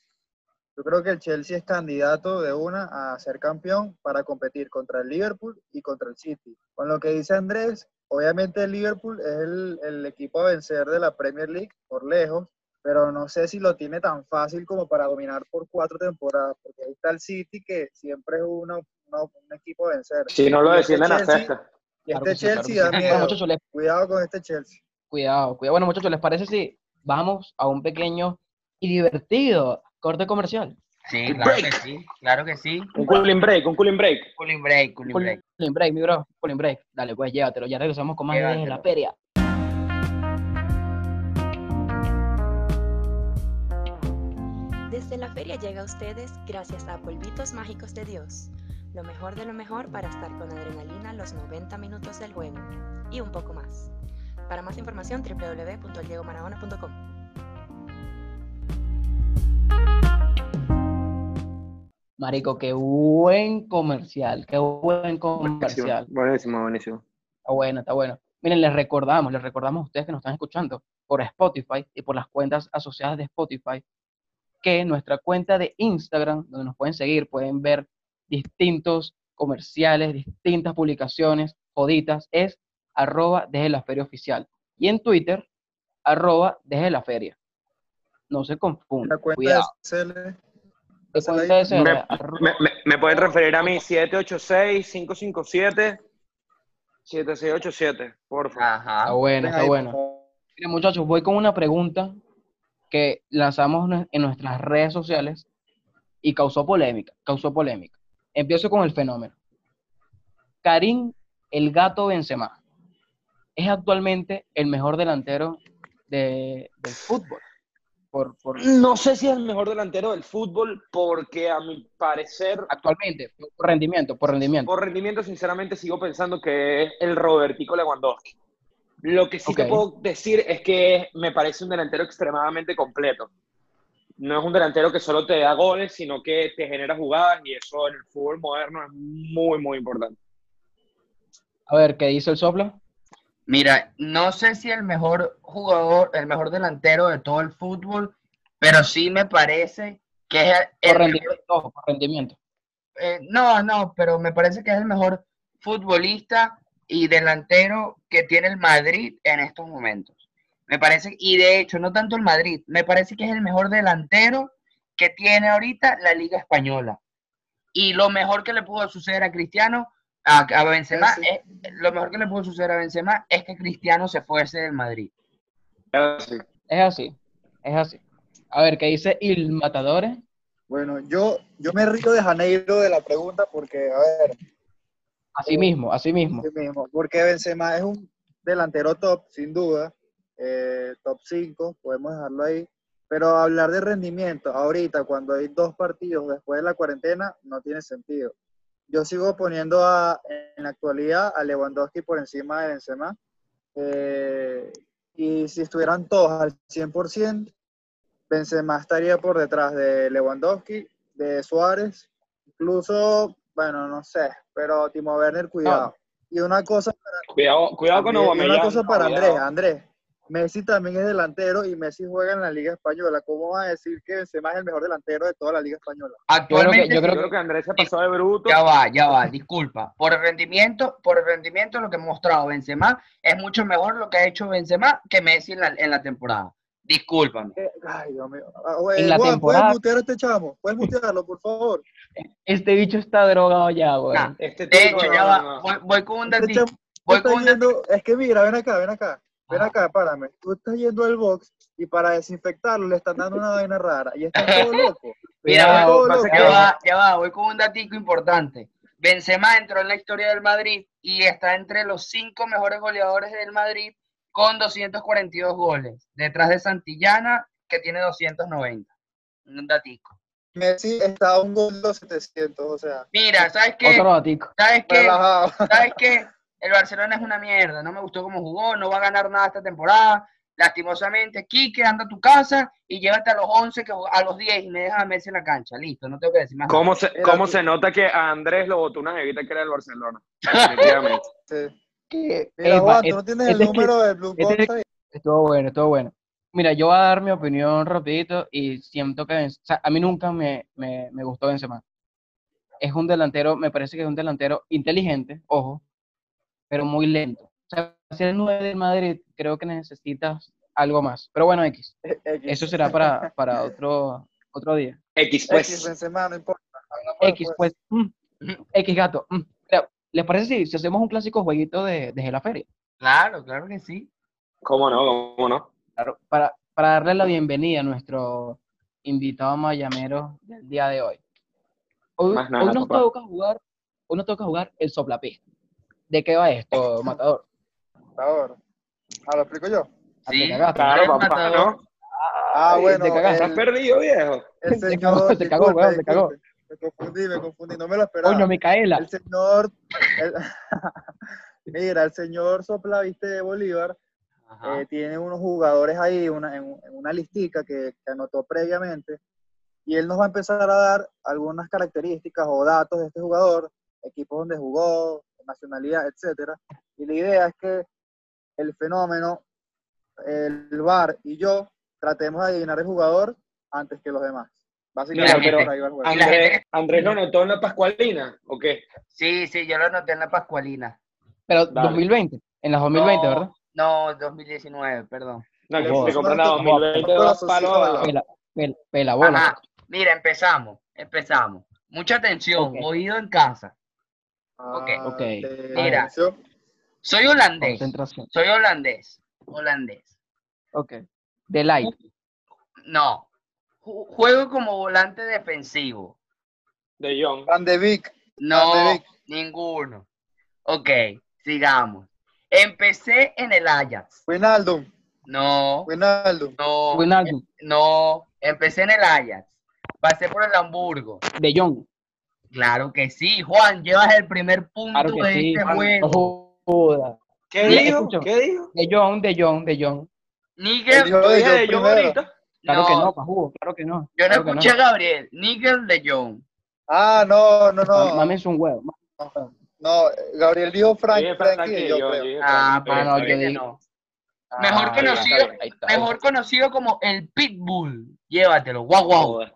Speaker 3: yo creo que el Chelsea es candidato de una a ser campeón para competir contra el Liverpool y contra el City. Con lo que dice Andrés, obviamente el Liverpool es el, el equipo a vencer de la Premier League por lejos, pero no sé si lo tiene tan fácil como para dominar por cuatro temporadas, porque ahí está el City que siempre es uno, uno- un equipo a vencer.
Speaker 5: Si no lo
Speaker 3: este. Y
Speaker 1: Claro
Speaker 3: este
Speaker 1: sí, claro
Speaker 3: Chelsea
Speaker 1: que
Speaker 3: da
Speaker 1: sí.
Speaker 3: miedo.
Speaker 1: Bueno, muchachos, les,
Speaker 3: Cuidado con este Chelsea.
Speaker 1: cuidado, cuidado. Bueno, muchachos, ¿les parece si vamos a un pequeño y divertido corte comercial?
Speaker 2: Sí, claro que sí, claro que sí.
Speaker 5: Un cooling break, un cooling break.
Speaker 2: Cooling break, cooling break.
Speaker 1: Cooling break, mi bro. Cooling break. Dale, pues llévatelo. Ya regresamos con más de la feria.
Speaker 8: La feria llega a ustedes gracias a Polvitos Mágicos de Dios, lo mejor de lo mejor para estar con adrenalina los 90 minutos del juego y un poco más. Para más información www.diegomaradona.com.
Speaker 1: Marico, qué buen comercial. Qué buen comercial.
Speaker 5: buenísimo, buenísimo.
Speaker 1: Está bueno, está bueno. Miren, les recordamos, les recordamos a ustedes que nos están escuchando por Spotify y por las cuentas asociadas de Spotify que nuestra cuenta de Instagram, donde nos pueden seguir, pueden ver distintos comerciales, distintas publicaciones, joditas, es arroba desde la feria oficial. Y en Twitter, arroba desde la feria. No se
Speaker 3: La
Speaker 1: confundan,
Speaker 3: cuenta
Speaker 1: cuidado.
Speaker 3: de CL,
Speaker 1: La cuenta
Speaker 3: la-
Speaker 1: de CL,
Speaker 5: Me, me, me- me pueden referir a mí 786-557-7687, por favor.
Speaker 2: Ajá.
Speaker 1: Está bueno,
Speaker 3: Ven
Speaker 1: está bueno. Miren, muchachos, voy con una pregunta que lanzamos en nuestras redes sociales y causó polémica, causó polémica. Empiezo con el fenómeno. Karim, el gato Benzema, es actualmente el mejor delantero de- del fútbol. Por, por-
Speaker 5: No sé si es el mejor delantero del fútbol porque a mi parecer,
Speaker 1: actualmente, por rendimiento, por rendimiento.
Speaker 5: por rendimiento, sinceramente sigo pensando que es el Robertico Lewandowski. Lo que sí te
Speaker 1: Ok.
Speaker 5: puedo decir es que me parece un delantero extremadamente completo. No es un delantero que solo te da goles, sino que te genera jugadas y eso en el fútbol moderno es muy, muy importante.
Speaker 1: A ver, ¿qué dice el sopla?
Speaker 2: Mira, no sé si el mejor jugador, el mejor delantero de todo el fútbol, pero sí me parece que es el,
Speaker 1: Por rendimiento, por rendimiento.
Speaker 2: eh, no, no, pero me parece que es el mejor futbolista y delantero que tiene el Madrid en estos momentos. Me parece, y de hecho, no tanto el Madrid, me parece que es el mejor delantero que tiene ahorita la Liga Española. Y lo mejor que le pudo suceder a Cristiano, a, a Benzema,
Speaker 3: Sí.
Speaker 2: es- lo mejor que le pudo suceder a Benzema es que Cristiano se fuese del Madrid.
Speaker 1: Es así, es así. A ver, ¿qué dice Il Matadores?
Speaker 3: Bueno, yo, yo me río de Janeiro de la pregunta porque, a ver,
Speaker 1: Así mismo, así mismo.
Speaker 3: sí mismo, porque Benzema es un delantero top, sin duda, eh, top 5, podemos dejarlo ahí, pero hablar de rendimiento ahorita, cuando hay dos partidos después de la cuarentena, no tiene sentido. Yo sigo poniendo a, en la actualidad a Lewandowski por encima de Benzema, eh, y si estuvieran todos al 100%, Benzema estaría por detrás de Lewandowski, de Suárez, incluso, bueno, no sé, pero Timo Werner, cuidado. Y una cosa,
Speaker 5: Cuidado, cuidado con Aubameyang.
Speaker 3: una cosa para. Andrés, Andrés, Messi también es delantero y Messi juega en la Liga Española. ¿Cómo va a decir que Benzema es el mejor delantero de toda la Liga Española?
Speaker 2: Actualmente,
Speaker 1: yo
Speaker 5: Yo creo que Andrés se pasó de bruto.
Speaker 2: Ya va, ya va, disculpa. Por el rendimiento, por el rendimiento lo que ha mostrado Benzema es mucho mejor lo que ha hecho Benzema que Messi en la, en la temporada. Discúlpame.
Speaker 3: Eh, Ay, Dios mío. Ah,
Speaker 1: En la
Speaker 3: Juan,
Speaker 1: temporada-
Speaker 3: ¿puedes mutear a este chamo? ¿Puedes mutearlo, por favor?
Speaker 1: Este bicho está drogado ya, güey.
Speaker 2: Nah,
Speaker 5: Este
Speaker 2: de hecho, ya va.
Speaker 5: no.
Speaker 2: Voy, voy con un
Speaker 3: Este
Speaker 2: datito.
Speaker 3: chamo
Speaker 2: Voy
Speaker 3: está
Speaker 2: con un
Speaker 3: yendo, es que mira, ven acá, ven acá, ven
Speaker 2: Ajá.
Speaker 3: acá, párame. Tú estás yendo al box y para desinfectarlo le están dando una vaina rara y estás todo loco.
Speaker 2: Mira,
Speaker 3: todo
Speaker 5: pasa
Speaker 3: loco.
Speaker 5: que
Speaker 2: Ya va, ya va, voy con un datico importante. Benzema entró en la historia del Madrid y está entre los cinco mejores goleadores del Madrid con 242 goles, detrás de Santillana, que tiene 290. Un datico.
Speaker 3: Messi está a un gol de los 700, o sea,
Speaker 2: Mira, ¿sabes qué?
Speaker 1: Otro ratico.
Speaker 2: ¿Sabes qué?
Speaker 3: relajado.
Speaker 2: ¿Sabes qué? El Barcelona es una mierda, no me gustó cómo jugó, no va a ganar nada esta temporada. Lastimosamente, Quique, anda a tu casa y llévate a los 11, que, a los 10 y me dejas a Messi en la cancha. Listo, no tengo que decir más nada.
Speaker 5: ¿Cómo se, cómo se nota que a Andrés lo botó una jevita que era del Barcelona? Definitivamente.
Speaker 3: Sí.
Speaker 1: Que-
Speaker 3: Mira,
Speaker 1: Epa,
Speaker 3: Juan,
Speaker 1: es-
Speaker 3: tú no tienes
Speaker 1: este
Speaker 3: el
Speaker 1: es que-
Speaker 3: número de Blue Box
Speaker 1: es-
Speaker 3: ahí.
Speaker 1: Estuvo bueno, estuvo bueno. Mira, yo voy a dar mi opinión rapidito y siento que Benz- o sea, a mí nunca me, me, me gustó Benzema. Es un delantero, me parece que es un delantero inteligente, ojo, pero muy lento. O sea, si el 9 del Madrid, creo que necesitas algo más. Pero bueno, X.
Speaker 3: X.
Speaker 1: Eso será para, para otro, otro día.
Speaker 5: X,
Speaker 3: X,
Speaker 5: pues.
Speaker 3: Benzema, no importa. Hablamos
Speaker 1: X, pues. mm, X gato. mm. ¿Les parece si, si hacemos un clásico jueguito de, de la feria?
Speaker 2: Claro, claro que sí.
Speaker 5: ¿Cómo no? ¿Cómo no?
Speaker 1: Claro, para, para darle la bienvenida a nuestro invitado mayamero del día de hoy. Hoy,
Speaker 5: nada,
Speaker 1: hoy nos
Speaker 5: papá.
Speaker 1: toca jugar, hoy nos toca jugar el soplapista. ¿De qué va esto, Matador?
Speaker 3: Ahora. Ah, ¿lo explico yo?
Speaker 1: Ah,
Speaker 2: Sí,
Speaker 1: te cagaste.
Speaker 5: Claro, papá,
Speaker 2: matador.
Speaker 5: ¿no?
Speaker 3: Ah,
Speaker 1: Ay,
Speaker 3: bueno,
Speaker 1: te cagaste.
Speaker 5: ¿Estás perdido, viejo?
Speaker 3: El
Speaker 1: Se
Speaker 3: señor...
Speaker 1: cagó, se cagó,
Speaker 3: disculpe,
Speaker 1: weón, se cagó.
Speaker 3: Me confundí, me confundí, no me lo esperaba.
Speaker 1: Coño, Micaela.
Speaker 3: El señor... el- Mira, el señor Sopla, viste, de Bolívar, eh, tiene unos jugadores ahí una, en, en una listica que, que anotó previamente y él nos va a empezar a dar algunas características o datos de este jugador, equipos donde jugó, nacionalidad, etcétera. Y la idea es que el fenómeno, el VAR y yo tratemos de adivinar el jugador antes que los demás. Básicamente,
Speaker 2: pero- gente
Speaker 5: Andrés, Andrés lo notó en la Pascualina, ¿o qué?
Speaker 2: Sí, sí, yo lo anoté en la Pascualina.
Speaker 1: Pero
Speaker 5: Dale.
Speaker 1: 2020, en las 2020,
Speaker 2: No,
Speaker 1: ¿verdad?
Speaker 2: No, 2019, perdón.
Speaker 5: No, que
Speaker 1: Joder.
Speaker 5: se compran la 2020
Speaker 3: Por
Speaker 5: dos palos.
Speaker 1: Pela, pela, pela bola.
Speaker 2: Ajá. Mira, empezamos, empezamos. Mucha atención,
Speaker 1: Ok.
Speaker 2: oído en casa.
Speaker 3: Ah,
Speaker 2: ok,
Speaker 1: ok.
Speaker 3: de-
Speaker 2: Mira.
Speaker 3: atención.
Speaker 2: Soy holandés.
Speaker 1: Concentración.
Speaker 2: Soy holandés. Holandés.
Speaker 1: Ok. De light.
Speaker 2: No. Ju- Juego como volante defensivo.
Speaker 5: De John.
Speaker 3: Van de Beek.
Speaker 2: No,
Speaker 3: Van de Beek.
Speaker 2: ninguno. Ok, sigamos. Empecé en el Ajax.
Speaker 3: Wijnaldum.
Speaker 2: No,
Speaker 3: Wijnaldum.
Speaker 2: no,
Speaker 1: Wijnaldum.
Speaker 2: no. Empecé en el Ajax. Pasé por el Hamburgo.
Speaker 1: De Jong.
Speaker 2: Claro que sí, Juan, llevas el primer punto
Speaker 1: Claro que
Speaker 2: de
Speaker 1: sí.
Speaker 2: este
Speaker 1: Juan.
Speaker 2: juego.
Speaker 1: No joda.
Speaker 5: ¿Qué
Speaker 1: Mira,
Speaker 5: dijo? ¿Qué dijo?
Speaker 1: De Jong, de Jong, de Jong.
Speaker 2: Nigel,
Speaker 3: de John
Speaker 5: de John
Speaker 1: Claro que
Speaker 2: no,
Speaker 1: Pajú, claro que no.
Speaker 2: yo no
Speaker 1: claro
Speaker 2: escuché a Gabriel. Nigel de Jong.
Speaker 3: Ah, no, no, no.
Speaker 1: Mames un huevo.
Speaker 3: No, Gabriel dijo Frank, Frankie,
Speaker 5: Frankie,
Speaker 3: yo
Speaker 5: yo
Speaker 3: creo.
Speaker 2: Ah.
Speaker 1: Ah, no, yo digo-
Speaker 2: no. Mejor
Speaker 1: Ah,
Speaker 2: conocido-
Speaker 5: está bien.
Speaker 1: ahí está, ahí
Speaker 2: Mejor conocido como el Pitbull. Llévatelo, guau, guau.
Speaker 5: Joder.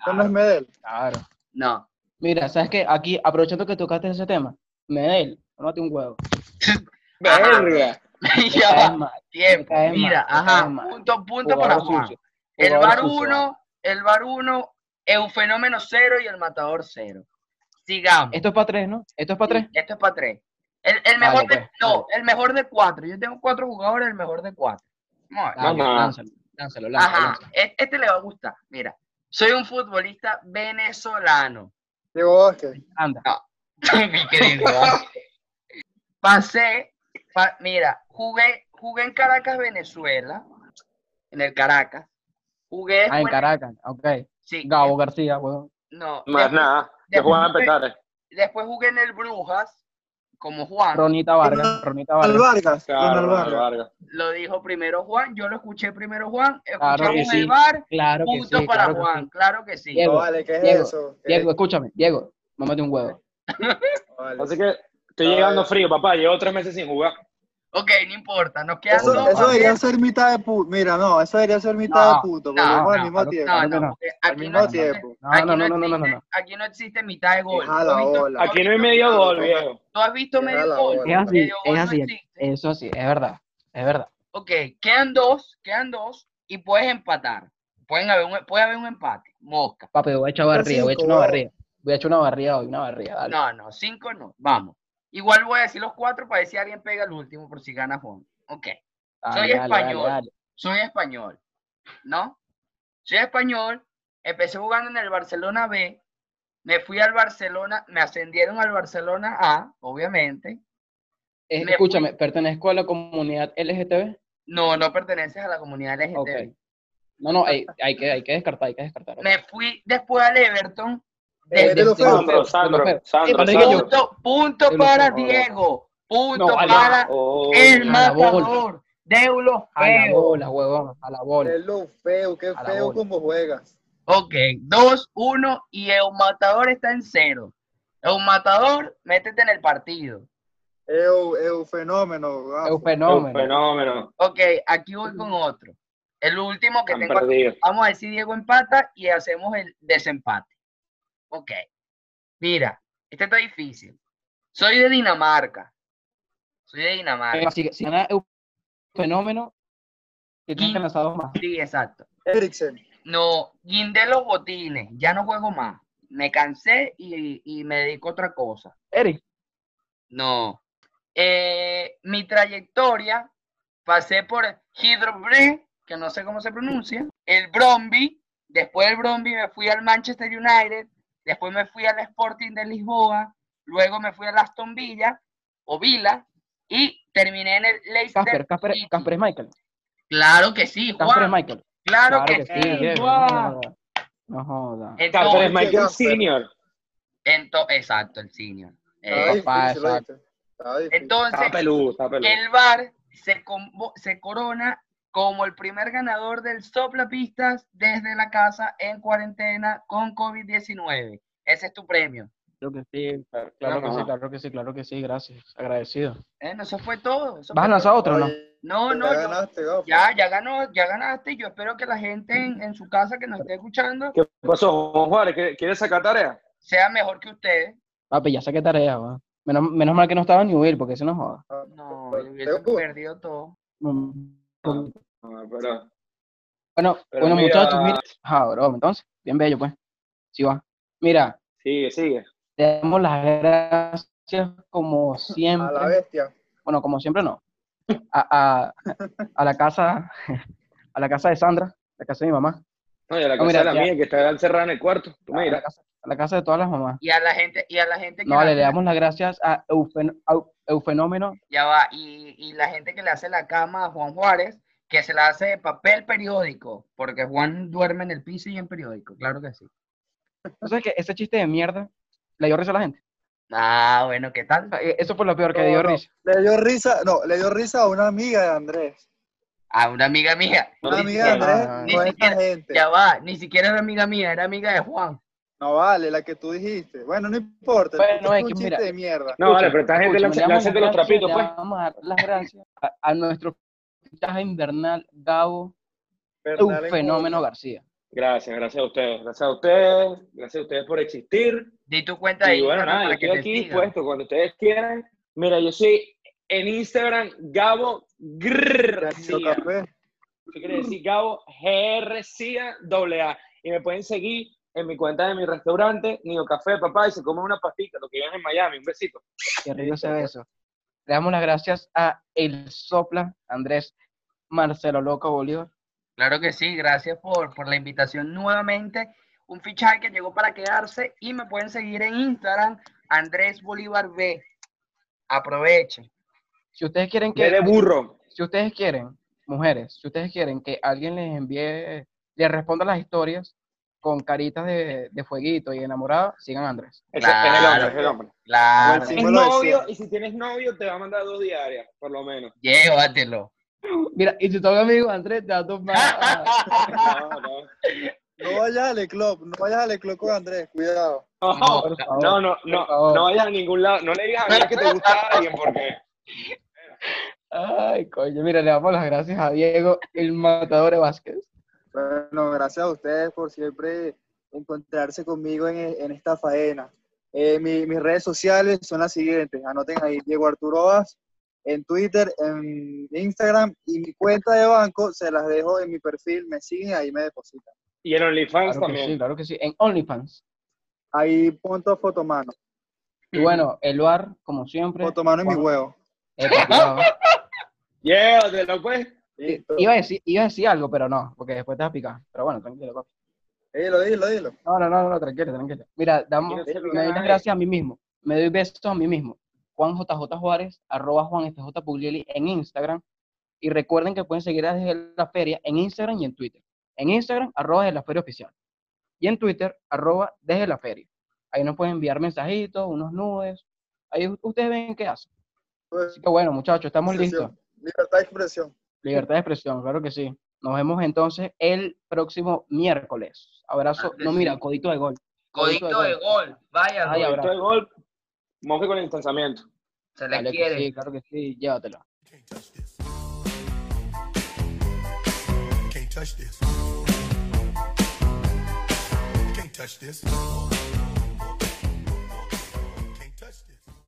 Speaker 3: Eso no es Medel.
Speaker 1: Claro.
Speaker 2: No.
Speaker 1: Mira, ¿sabes qué? Aquí, aprovechando que tocaste ese tema, Medel, tómate un huevo.
Speaker 5: Verga.
Speaker 2: Ya tiempo. Mira, ajá, punto, punto para Juan. El
Speaker 1: sucio,
Speaker 2: 1, el bar 1, Eufenómeno 0 y el Matador 0. Sigamos.
Speaker 1: Esto es para tres, ¿no? Esto es para tres.
Speaker 2: Esto es para tres. El, el mejor
Speaker 1: Dale,
Speaker 2: de,
Speaker 1: pues,
Speaker 2: no, el mejor de cuatro. Yo tengo cuatro jugadores, el mejor de cuatro. Vamos a ver.
Speaker 1: Dale,
Speaker 5: Ajá.
Speaker 1: lánzalo, lánzalo, lánzalo,
Speaker 2: Ajá,
Speaker 1: lánzalo.
Speaker 2: e- este le va a gustar. Mira, soy un futbolista venezolano.
Speaker 3: Diego Vázquez.
Speaker 1: Anda.
Speaker 2: Mi querido, ¿va? Pasé, pa- mira, jugué, jugué en Caracas, Venezuela, en el Caracas. Jugué
Speaker 1: Ah, en Caracas, ok.
Speaker 2: sí,
Speaker 1: Gabo García, huevón.
Speaker 2: no,
Speaker 5: Más
Speaker 2: después-
Speaker 5: nada. Que
Speaker 2: jugué-
Speaker 5: petares.
Speaker 2: Después jugué en el Brujas, como Juan.
Speaker 1: Ronita Vargas, Ronita Vargas.
Speaker 3: Vargas.
Speaker 5: Claro,
Speaker 3: Vargas.
Speaker 5: Vargas.
Speaker 2: Lo dijo primero Juan, yo lo escuché primero Juan.
Speaker 1: Claro
Speaker 2: Escuchamos
Speaker 1: que
Speaker 2: el
Speaker 1: sí.
Speaker 2: bar,
Speaker 1: Claro que
Speaker 2: punto
Speaker 1: sí,
Speaker 2: para
Speaker 1: claro que
Speaker 2: Juan,
Speaker 1: sí.
Speaker 2: claro que sí.
Speaker 1: Diego,
Speaker 3: vale, ¿qué es
Speaker 1: Diego,
Speaker 3: eso? ¿Qué-
Speaker 1: Diego, escúchame, Diego, mámate un huevo.
Speaker 3: vale.
Speaker 5: Así que estoy llegando
Speaker 3: eh.
Speaker 5: frío, papá. Llevo tres meses sin jugar.
Speaker 2: Ok, no importa, nos quedan
Speaker 3: Eso,
Speaker 2: dos
Speaker 3: eso debería ser mitad de puto. Mira, no, eso debería ser mitad
Speaker 1: No,
Speaker 3: de puto.
Speaker 2: no,
Speaker 3: Volvemos al
Speaker 2: no,
Speaker 3: mismo tiempo.
Speaker 2: No, no,
Speaker 1: no.
Speaker 2: porque
Speaker 3: Al
Speaker 2: aquí
Speaker 3: mismo
Speaker 2: no
Speaker 3: tiempo.
Speaker 1: No,
Speaker 2: aquí
Speaker 1: no,
Speaker 2: no,
Speaker 1: no, no, no, no,
Speaker 2: existe-
Speaker 1: no.
Speaker 2: aquí no existe mitad de gol.
Speaker 3: Deja
Speaker 2: ¿Tú
Speaker 3: la
Speaker 2: has visto-
Speaker 3: bola.
Speaker 2: tú has
Speaker 5: Aquí no hay medio gol,
Speaker 3: no,
Speaker 5: viejo.
Speaker 2: ¿Tú has visto medio gol?
Speaker 1: Es así, es
Speaker 2: no
Speaker 1: así, eso así, es verdad, es verdad.
Speaker 2: Ok, quedan dos, quedan dos y puedes empatar. Pueden haber un, puede haber un empate, mosca.
Speaker 1: Papi, voy a echar barriga, voy a echar una barriga. Voy a echar una barriga hoy, una barriga, dale.
Speaker 2: No, no, cinco no, vamos. Igual voy a decir los cuatro para ver si alguien pega el último por si gana Juan. Ok,
Speaker 1: Dale,
Speaker 2: soy
Speaker 1: dale,
Speaker 2: español.
Speaker 1: dale.
Speaker 2: soy español, ¿no? Soy español, empecé jugando en el Barcelona B, me fui al Barcelona, me ascendieron al Barcelona A, obviamente.
Speaker 1: Eh,
Speaker 2: Me
Speaker 1: escúchame, ¿pertenezco a la comunidad LGTB?
Speaker 2: No, no perteneces a la comunidad LGTB.
Speaker 1: No, no, hay, hay, que, hay que descartar, hay que descartar.
Speaker 2: Me fui después al Everton.
Speaker 3: De.
Speaker 5: Sandro, Sandro, Sandro.
Speaker 2: Punto, para. Diego. Punto
Speaker 1: No, a la-
Speaker 2: para
Speaker 5: Oh,
Speaker 2: el matador. Deulo
Speaker 1: A la
Speaker 2: feo.
Speaker 1: bola, huevón, a la bola.
Speaker 3: Es lo feo, qué
Speaker 1: A
Speaker 3: feo como juegas.
Speaker 2: Ok, 2, 1 y el matador está en cero. El matador, métete en el partido.
Speaker 3: Eu, eu fenómeno.
Speaker 1: Es un
Speaker 3: gafo.
Speaker 5: un
Speaker 1: fenómeno.
Speaker 5: fenómeno.
Speaker 2: Ok, aquí voy con otro. El último que
Speaker 5: Han
Speaker 2: tengo aquí. Vamos a ver si Diego empata y hacemos el desempate. Ok. Mira, este está difícil. Soy de Dinamarca. Soy de Dinamarca.
Speaker 1: Si, si gana un fenómeno, que lanzados más.
Speaker 2: Sí, exacto.
Speaker 3: Eriksen.
Speaker 2: No, guindé los botines. Ya no juego más. Me cansé y, y me dedico a otra cosa.
Speaker 1: Eric,
Speaker 2: No. Eh, mi trayectoria, pasé por Hydrobre, que no sé cómo se pronuncia, el Bromby, después del Bromby me fui al Manchester United, después me fui al Sporting de Lisboa, luego me fui al Aston Villa, o Villa, y terminé en el Leicester
Speaker 1: Casper, Casper,
Speaker 2: City.
Speaker 1: Casper es Michael.
Speaker 2: Claro que sí,
Speaker 1: Casper es
Speaker 2: Juan,
Speaker 1: Michael.
Speaker 2: claro, que, sí,
Speaker 1: Diego,
Speaker 2: Juan.
Speaker 1: no joda. No joda.
Speaker 5: Casper es
Speaker 2: Entonces,
Speaker 5: Michael
Speaker 3: Casper.
Speaker 5: Senior.
Speaker 2: ento- exacto, el senior. Eh,
Speaker 1: papá,
Speaker 3: difícil,
Speaker 1: exacto.
Speaker 2: entonces,
Speaker 5: Está peludo, está peludo.
Speaker 2: El se, convo- se corona como el primer ganador del soplapistas desde la casa en cuarentena con COVID-19. Ese es tu premio.
Speaker 1: Claro que sí, claro, claro que sí, claro que sí, claro que sí, gracias. Agradecido.
Speaker 2: Bueno, eso fue todo. eso
Speaker 1: ¿Vas a lanzar otro o no?
Speaker 2: No, no,
Speaker 3: Ya ganaste, Gabo.
Speaker 2: ya, ya ganó, ya ganaste. Yo espero que la gente en, en su casa que nos esté escuchando
Speaker 5: ¿Qué pasó, Juan Juárez? ¿Quieres- ¿Quieres sacar tarea?
Speaker 2: sea mejor que ustedes.
Speaker 1: Papi, ya saqué tarea, weón. Menos, menos mal que no estaba ni Will, porque si no joda.
Speaker 2: No, yo hubiese perdido todo.
Speaker 1: Mm,
Speaker 5: Ah, pero-
Speaker 1: Bueno,
Speaker 5: pero
Speaker 1: bueno,
Speaker 5: mira,
Speaker 1: muchachos, mira. Ah, bro, entonces, bien bello, pues. Sí va. Mira,
Speaker 5: Sigue, sigue.
Speaker 1: te damos las gracias como
Speaker 3: A la
Speaker 1: siempre.
Speaker 3: bestia.
Speaker 1: Bueno, como siempre no. A, a, a la casa, a la casa de Sandra, la casa de mi mamá.
Speaker 5: No, y a la
Speaker 1: No,
Speaker 5: casa
Speaker 1: mira,
Speaker 5: de la
Speaker 1: ya.
Speaker 5: mía, que está encerrada en el cuarto. Tú
Speaker 1: A
Speaker 5: me
Speaker 1: la,
Speaker 5: dirás.
Speaker 1: casa, a la casa de todas las mamás.
Speaker 2: Y a la gente, y a la gente que
Speaker 1: No, le
Speaker 2: hace-
Speaker 1: damos las gracias a Eufen- Eufenómeno.
Speaker 2: ya va, y, y la gente que le hace la cama a Juan Juárez, que se la hace de papel periódico, porque Juan duerme en el piso y en periódico, claro que sí.
Speaker 1: ¿Tú sabes que ese chiste de mierda le dio risa a la gente?
Speaker 2: Ah, bueno, ¿qué tal?
Speaker 1: O sea, e- Eso fue lo peor que
Speaker 3: No,
Speaker 1: dio
Speaker 3: no.
Speaker 1: risa.
Speaker 3: Le dio risa, no, le dio risa a una amiga de Andrés.
Speaker 2: A una amiga mía.
Speaker 3: Una amiga de Andrés,
Speaker 2: ni
Speaker 3: no esta
Speaker 2: siquiera-
Speaker 3: gente.
Speaker 2: Ya va, ni siquiera era amiga mía, era amiga de Juan.
Speaker 3: No vale, la que tú dijiste. Bueno, no importa.
Speaker 1: Bueno,
Speaker 3: punto
Speaker 1: es
Speaker 3: un
Speaker 1: que
Speaker 3: chiste
Speaker 1: mira,
Speaker 3: de mierda.
Speaker 5: No, vale, pero esta gente
Speaker 1: damos
Speaker 5: hace de los trapitos, pues.
Speaker 1: Vamos a dar las gracias a, a nuestro fichaje invernal, Gabo
Speaker 3: Bernal en
Speaker 1: Fenómeno. García.
Speaker 5: Gracias, gracias a ustedes. Gracias a ustedes. Gracias a ustedes por existir.
Speaker 2: Di tu cuenta de
Speaker 5: Y bueno, nada, yo estoy aquí dispuesto cuando ustedes quieran. Mira, yo soy en Instagram Gabo García.
Speaker 3: Café.
Speaker 5: ¿Qué quiere decir Gabo? GRCIA AA. Y me pueden seguir en mi cuenta de mi restaurante, Nido Café, papá, y se comen una pastita, lo que viven en Miami. Un besito.
Speaker 1: Qué rico ese beso. Le damos las gracias a El Sopla, Andrés Marcelo Loco Bolívar.
Speaker 2: Claro que sí, gracias por, por la invitación nuevamente. Un fichaje que llegó para quedarse y me pueden seguir en Instagram, Andrés Bolívar B. Aprovechen.
Speaker 1: Si ustedes quieren
Speaker 5: Que de burro.
Speaker 1: si ustedes quieren, mujeres, si ustedes quieren que alguien les envíe, les responda las historias con caritas de, de fueguito y enamorada, sigan a Andrés.
Speaker 5: Ese es el hombre,
Speaker 2: Claro.
Speaker 5: es el hombre.
Speaker 2: Claro,
Speaker 3: Sí,
Speaker 5: Es
Speaker 3: me lo
Speaker 5: novio, y si tienes novio, te va a mandar dos diarias, por lo menos.
Speaker 2: llévatelo.
Speaker 1: Mira, y si tu amigo Andrés te va a tomar.
Speaker 5: No, no.
Speaker 3: No vayas al club, no vayas al club con Andrés, cuidado.
Speaker 5: No, no, no, no, no vayas a ningún lado. No le digas a mí que te gusta a alguien porque.
Speaker 1: Ay, coño, mira, le damos las gracias a Diego, el matador de Vázquez.
Speaker 3: Bueno, gracias a ustedes por siempre encontrarse conmigo en, en esta faena. Eh, mi- mis redes sociales son las siguientes. Anoten ahí Diego Arturo Vaz en Twitter, en Instagram y mi cuenta de banco se las dejo en mi perfil. Me siguen ahí me depositan.
Speaker 5: Y en OnlyFans
Speaker 1: Claro
Speaker 5: también.
Speaker 1: sí, claro que sí. En OnlyFans.
Speaker 3: Ahí punto fotomano.
Speaker 1: Y bueno, Eluar, como siempre.
Speaker 3: Fotomano en mi huevo.
Speaker 1: Epa, cuidado.
Speaker 5: Llévatelo, pues.
Speaker 3: Listo.
Speaker 1: Iba a, decir, iba a decir algo, pero no, porque después te vas a picar. Pero bueno, tranquilo, papi.
Speaker 3: Dilo, dilo, dilo.
Speaker 1: No, no, no, no, tranquilo, tranquilo. Mira, damos, me doy las gracias a mí mismo. Me doy besos a mí mismo. Juan JJ Juárez, arroba Juan FJ Puglieli en Instagram. Y recuerden que pueden seguir a Desde la Feria en Instagram y en Twitter. En Instagram, arroba Desde la Feria Oficial. Y en Twitter, arroba Desde la Feria. Ahí nos pueden enviar mensajitos, unos nudes. Ahí ustedes ven qué hacen.
Speaker 3: Pues,
Speaker 1: Así que bueno, muchachos, estamos
Speaker 3: expresión.
Speaker 1: listos.
Speaker 3: Libertad de expresión.
Speaker 1: Libertad de expresión, claro que sí. Nos vemos entonces el próximo miércoles. Abrazo.
Speaker 2: Claro
Speaker 1: No, mira,
Speaker 2: sí.
Speaker 1: codito de gol.
Speaker 2: Codito de gol. Vaya,
Speaker 1: Ay,
Speaker 2: gol.
Speaker 1: abrazo.
Speaker 5: Esto de gol. Monje con el distanciamiento.
Speaker 2: se le quiere.
Speaker 1: sí, claro que sí, llévatelo.
Speaker 9: Can't touch this. Can't touch this. Can't touch this.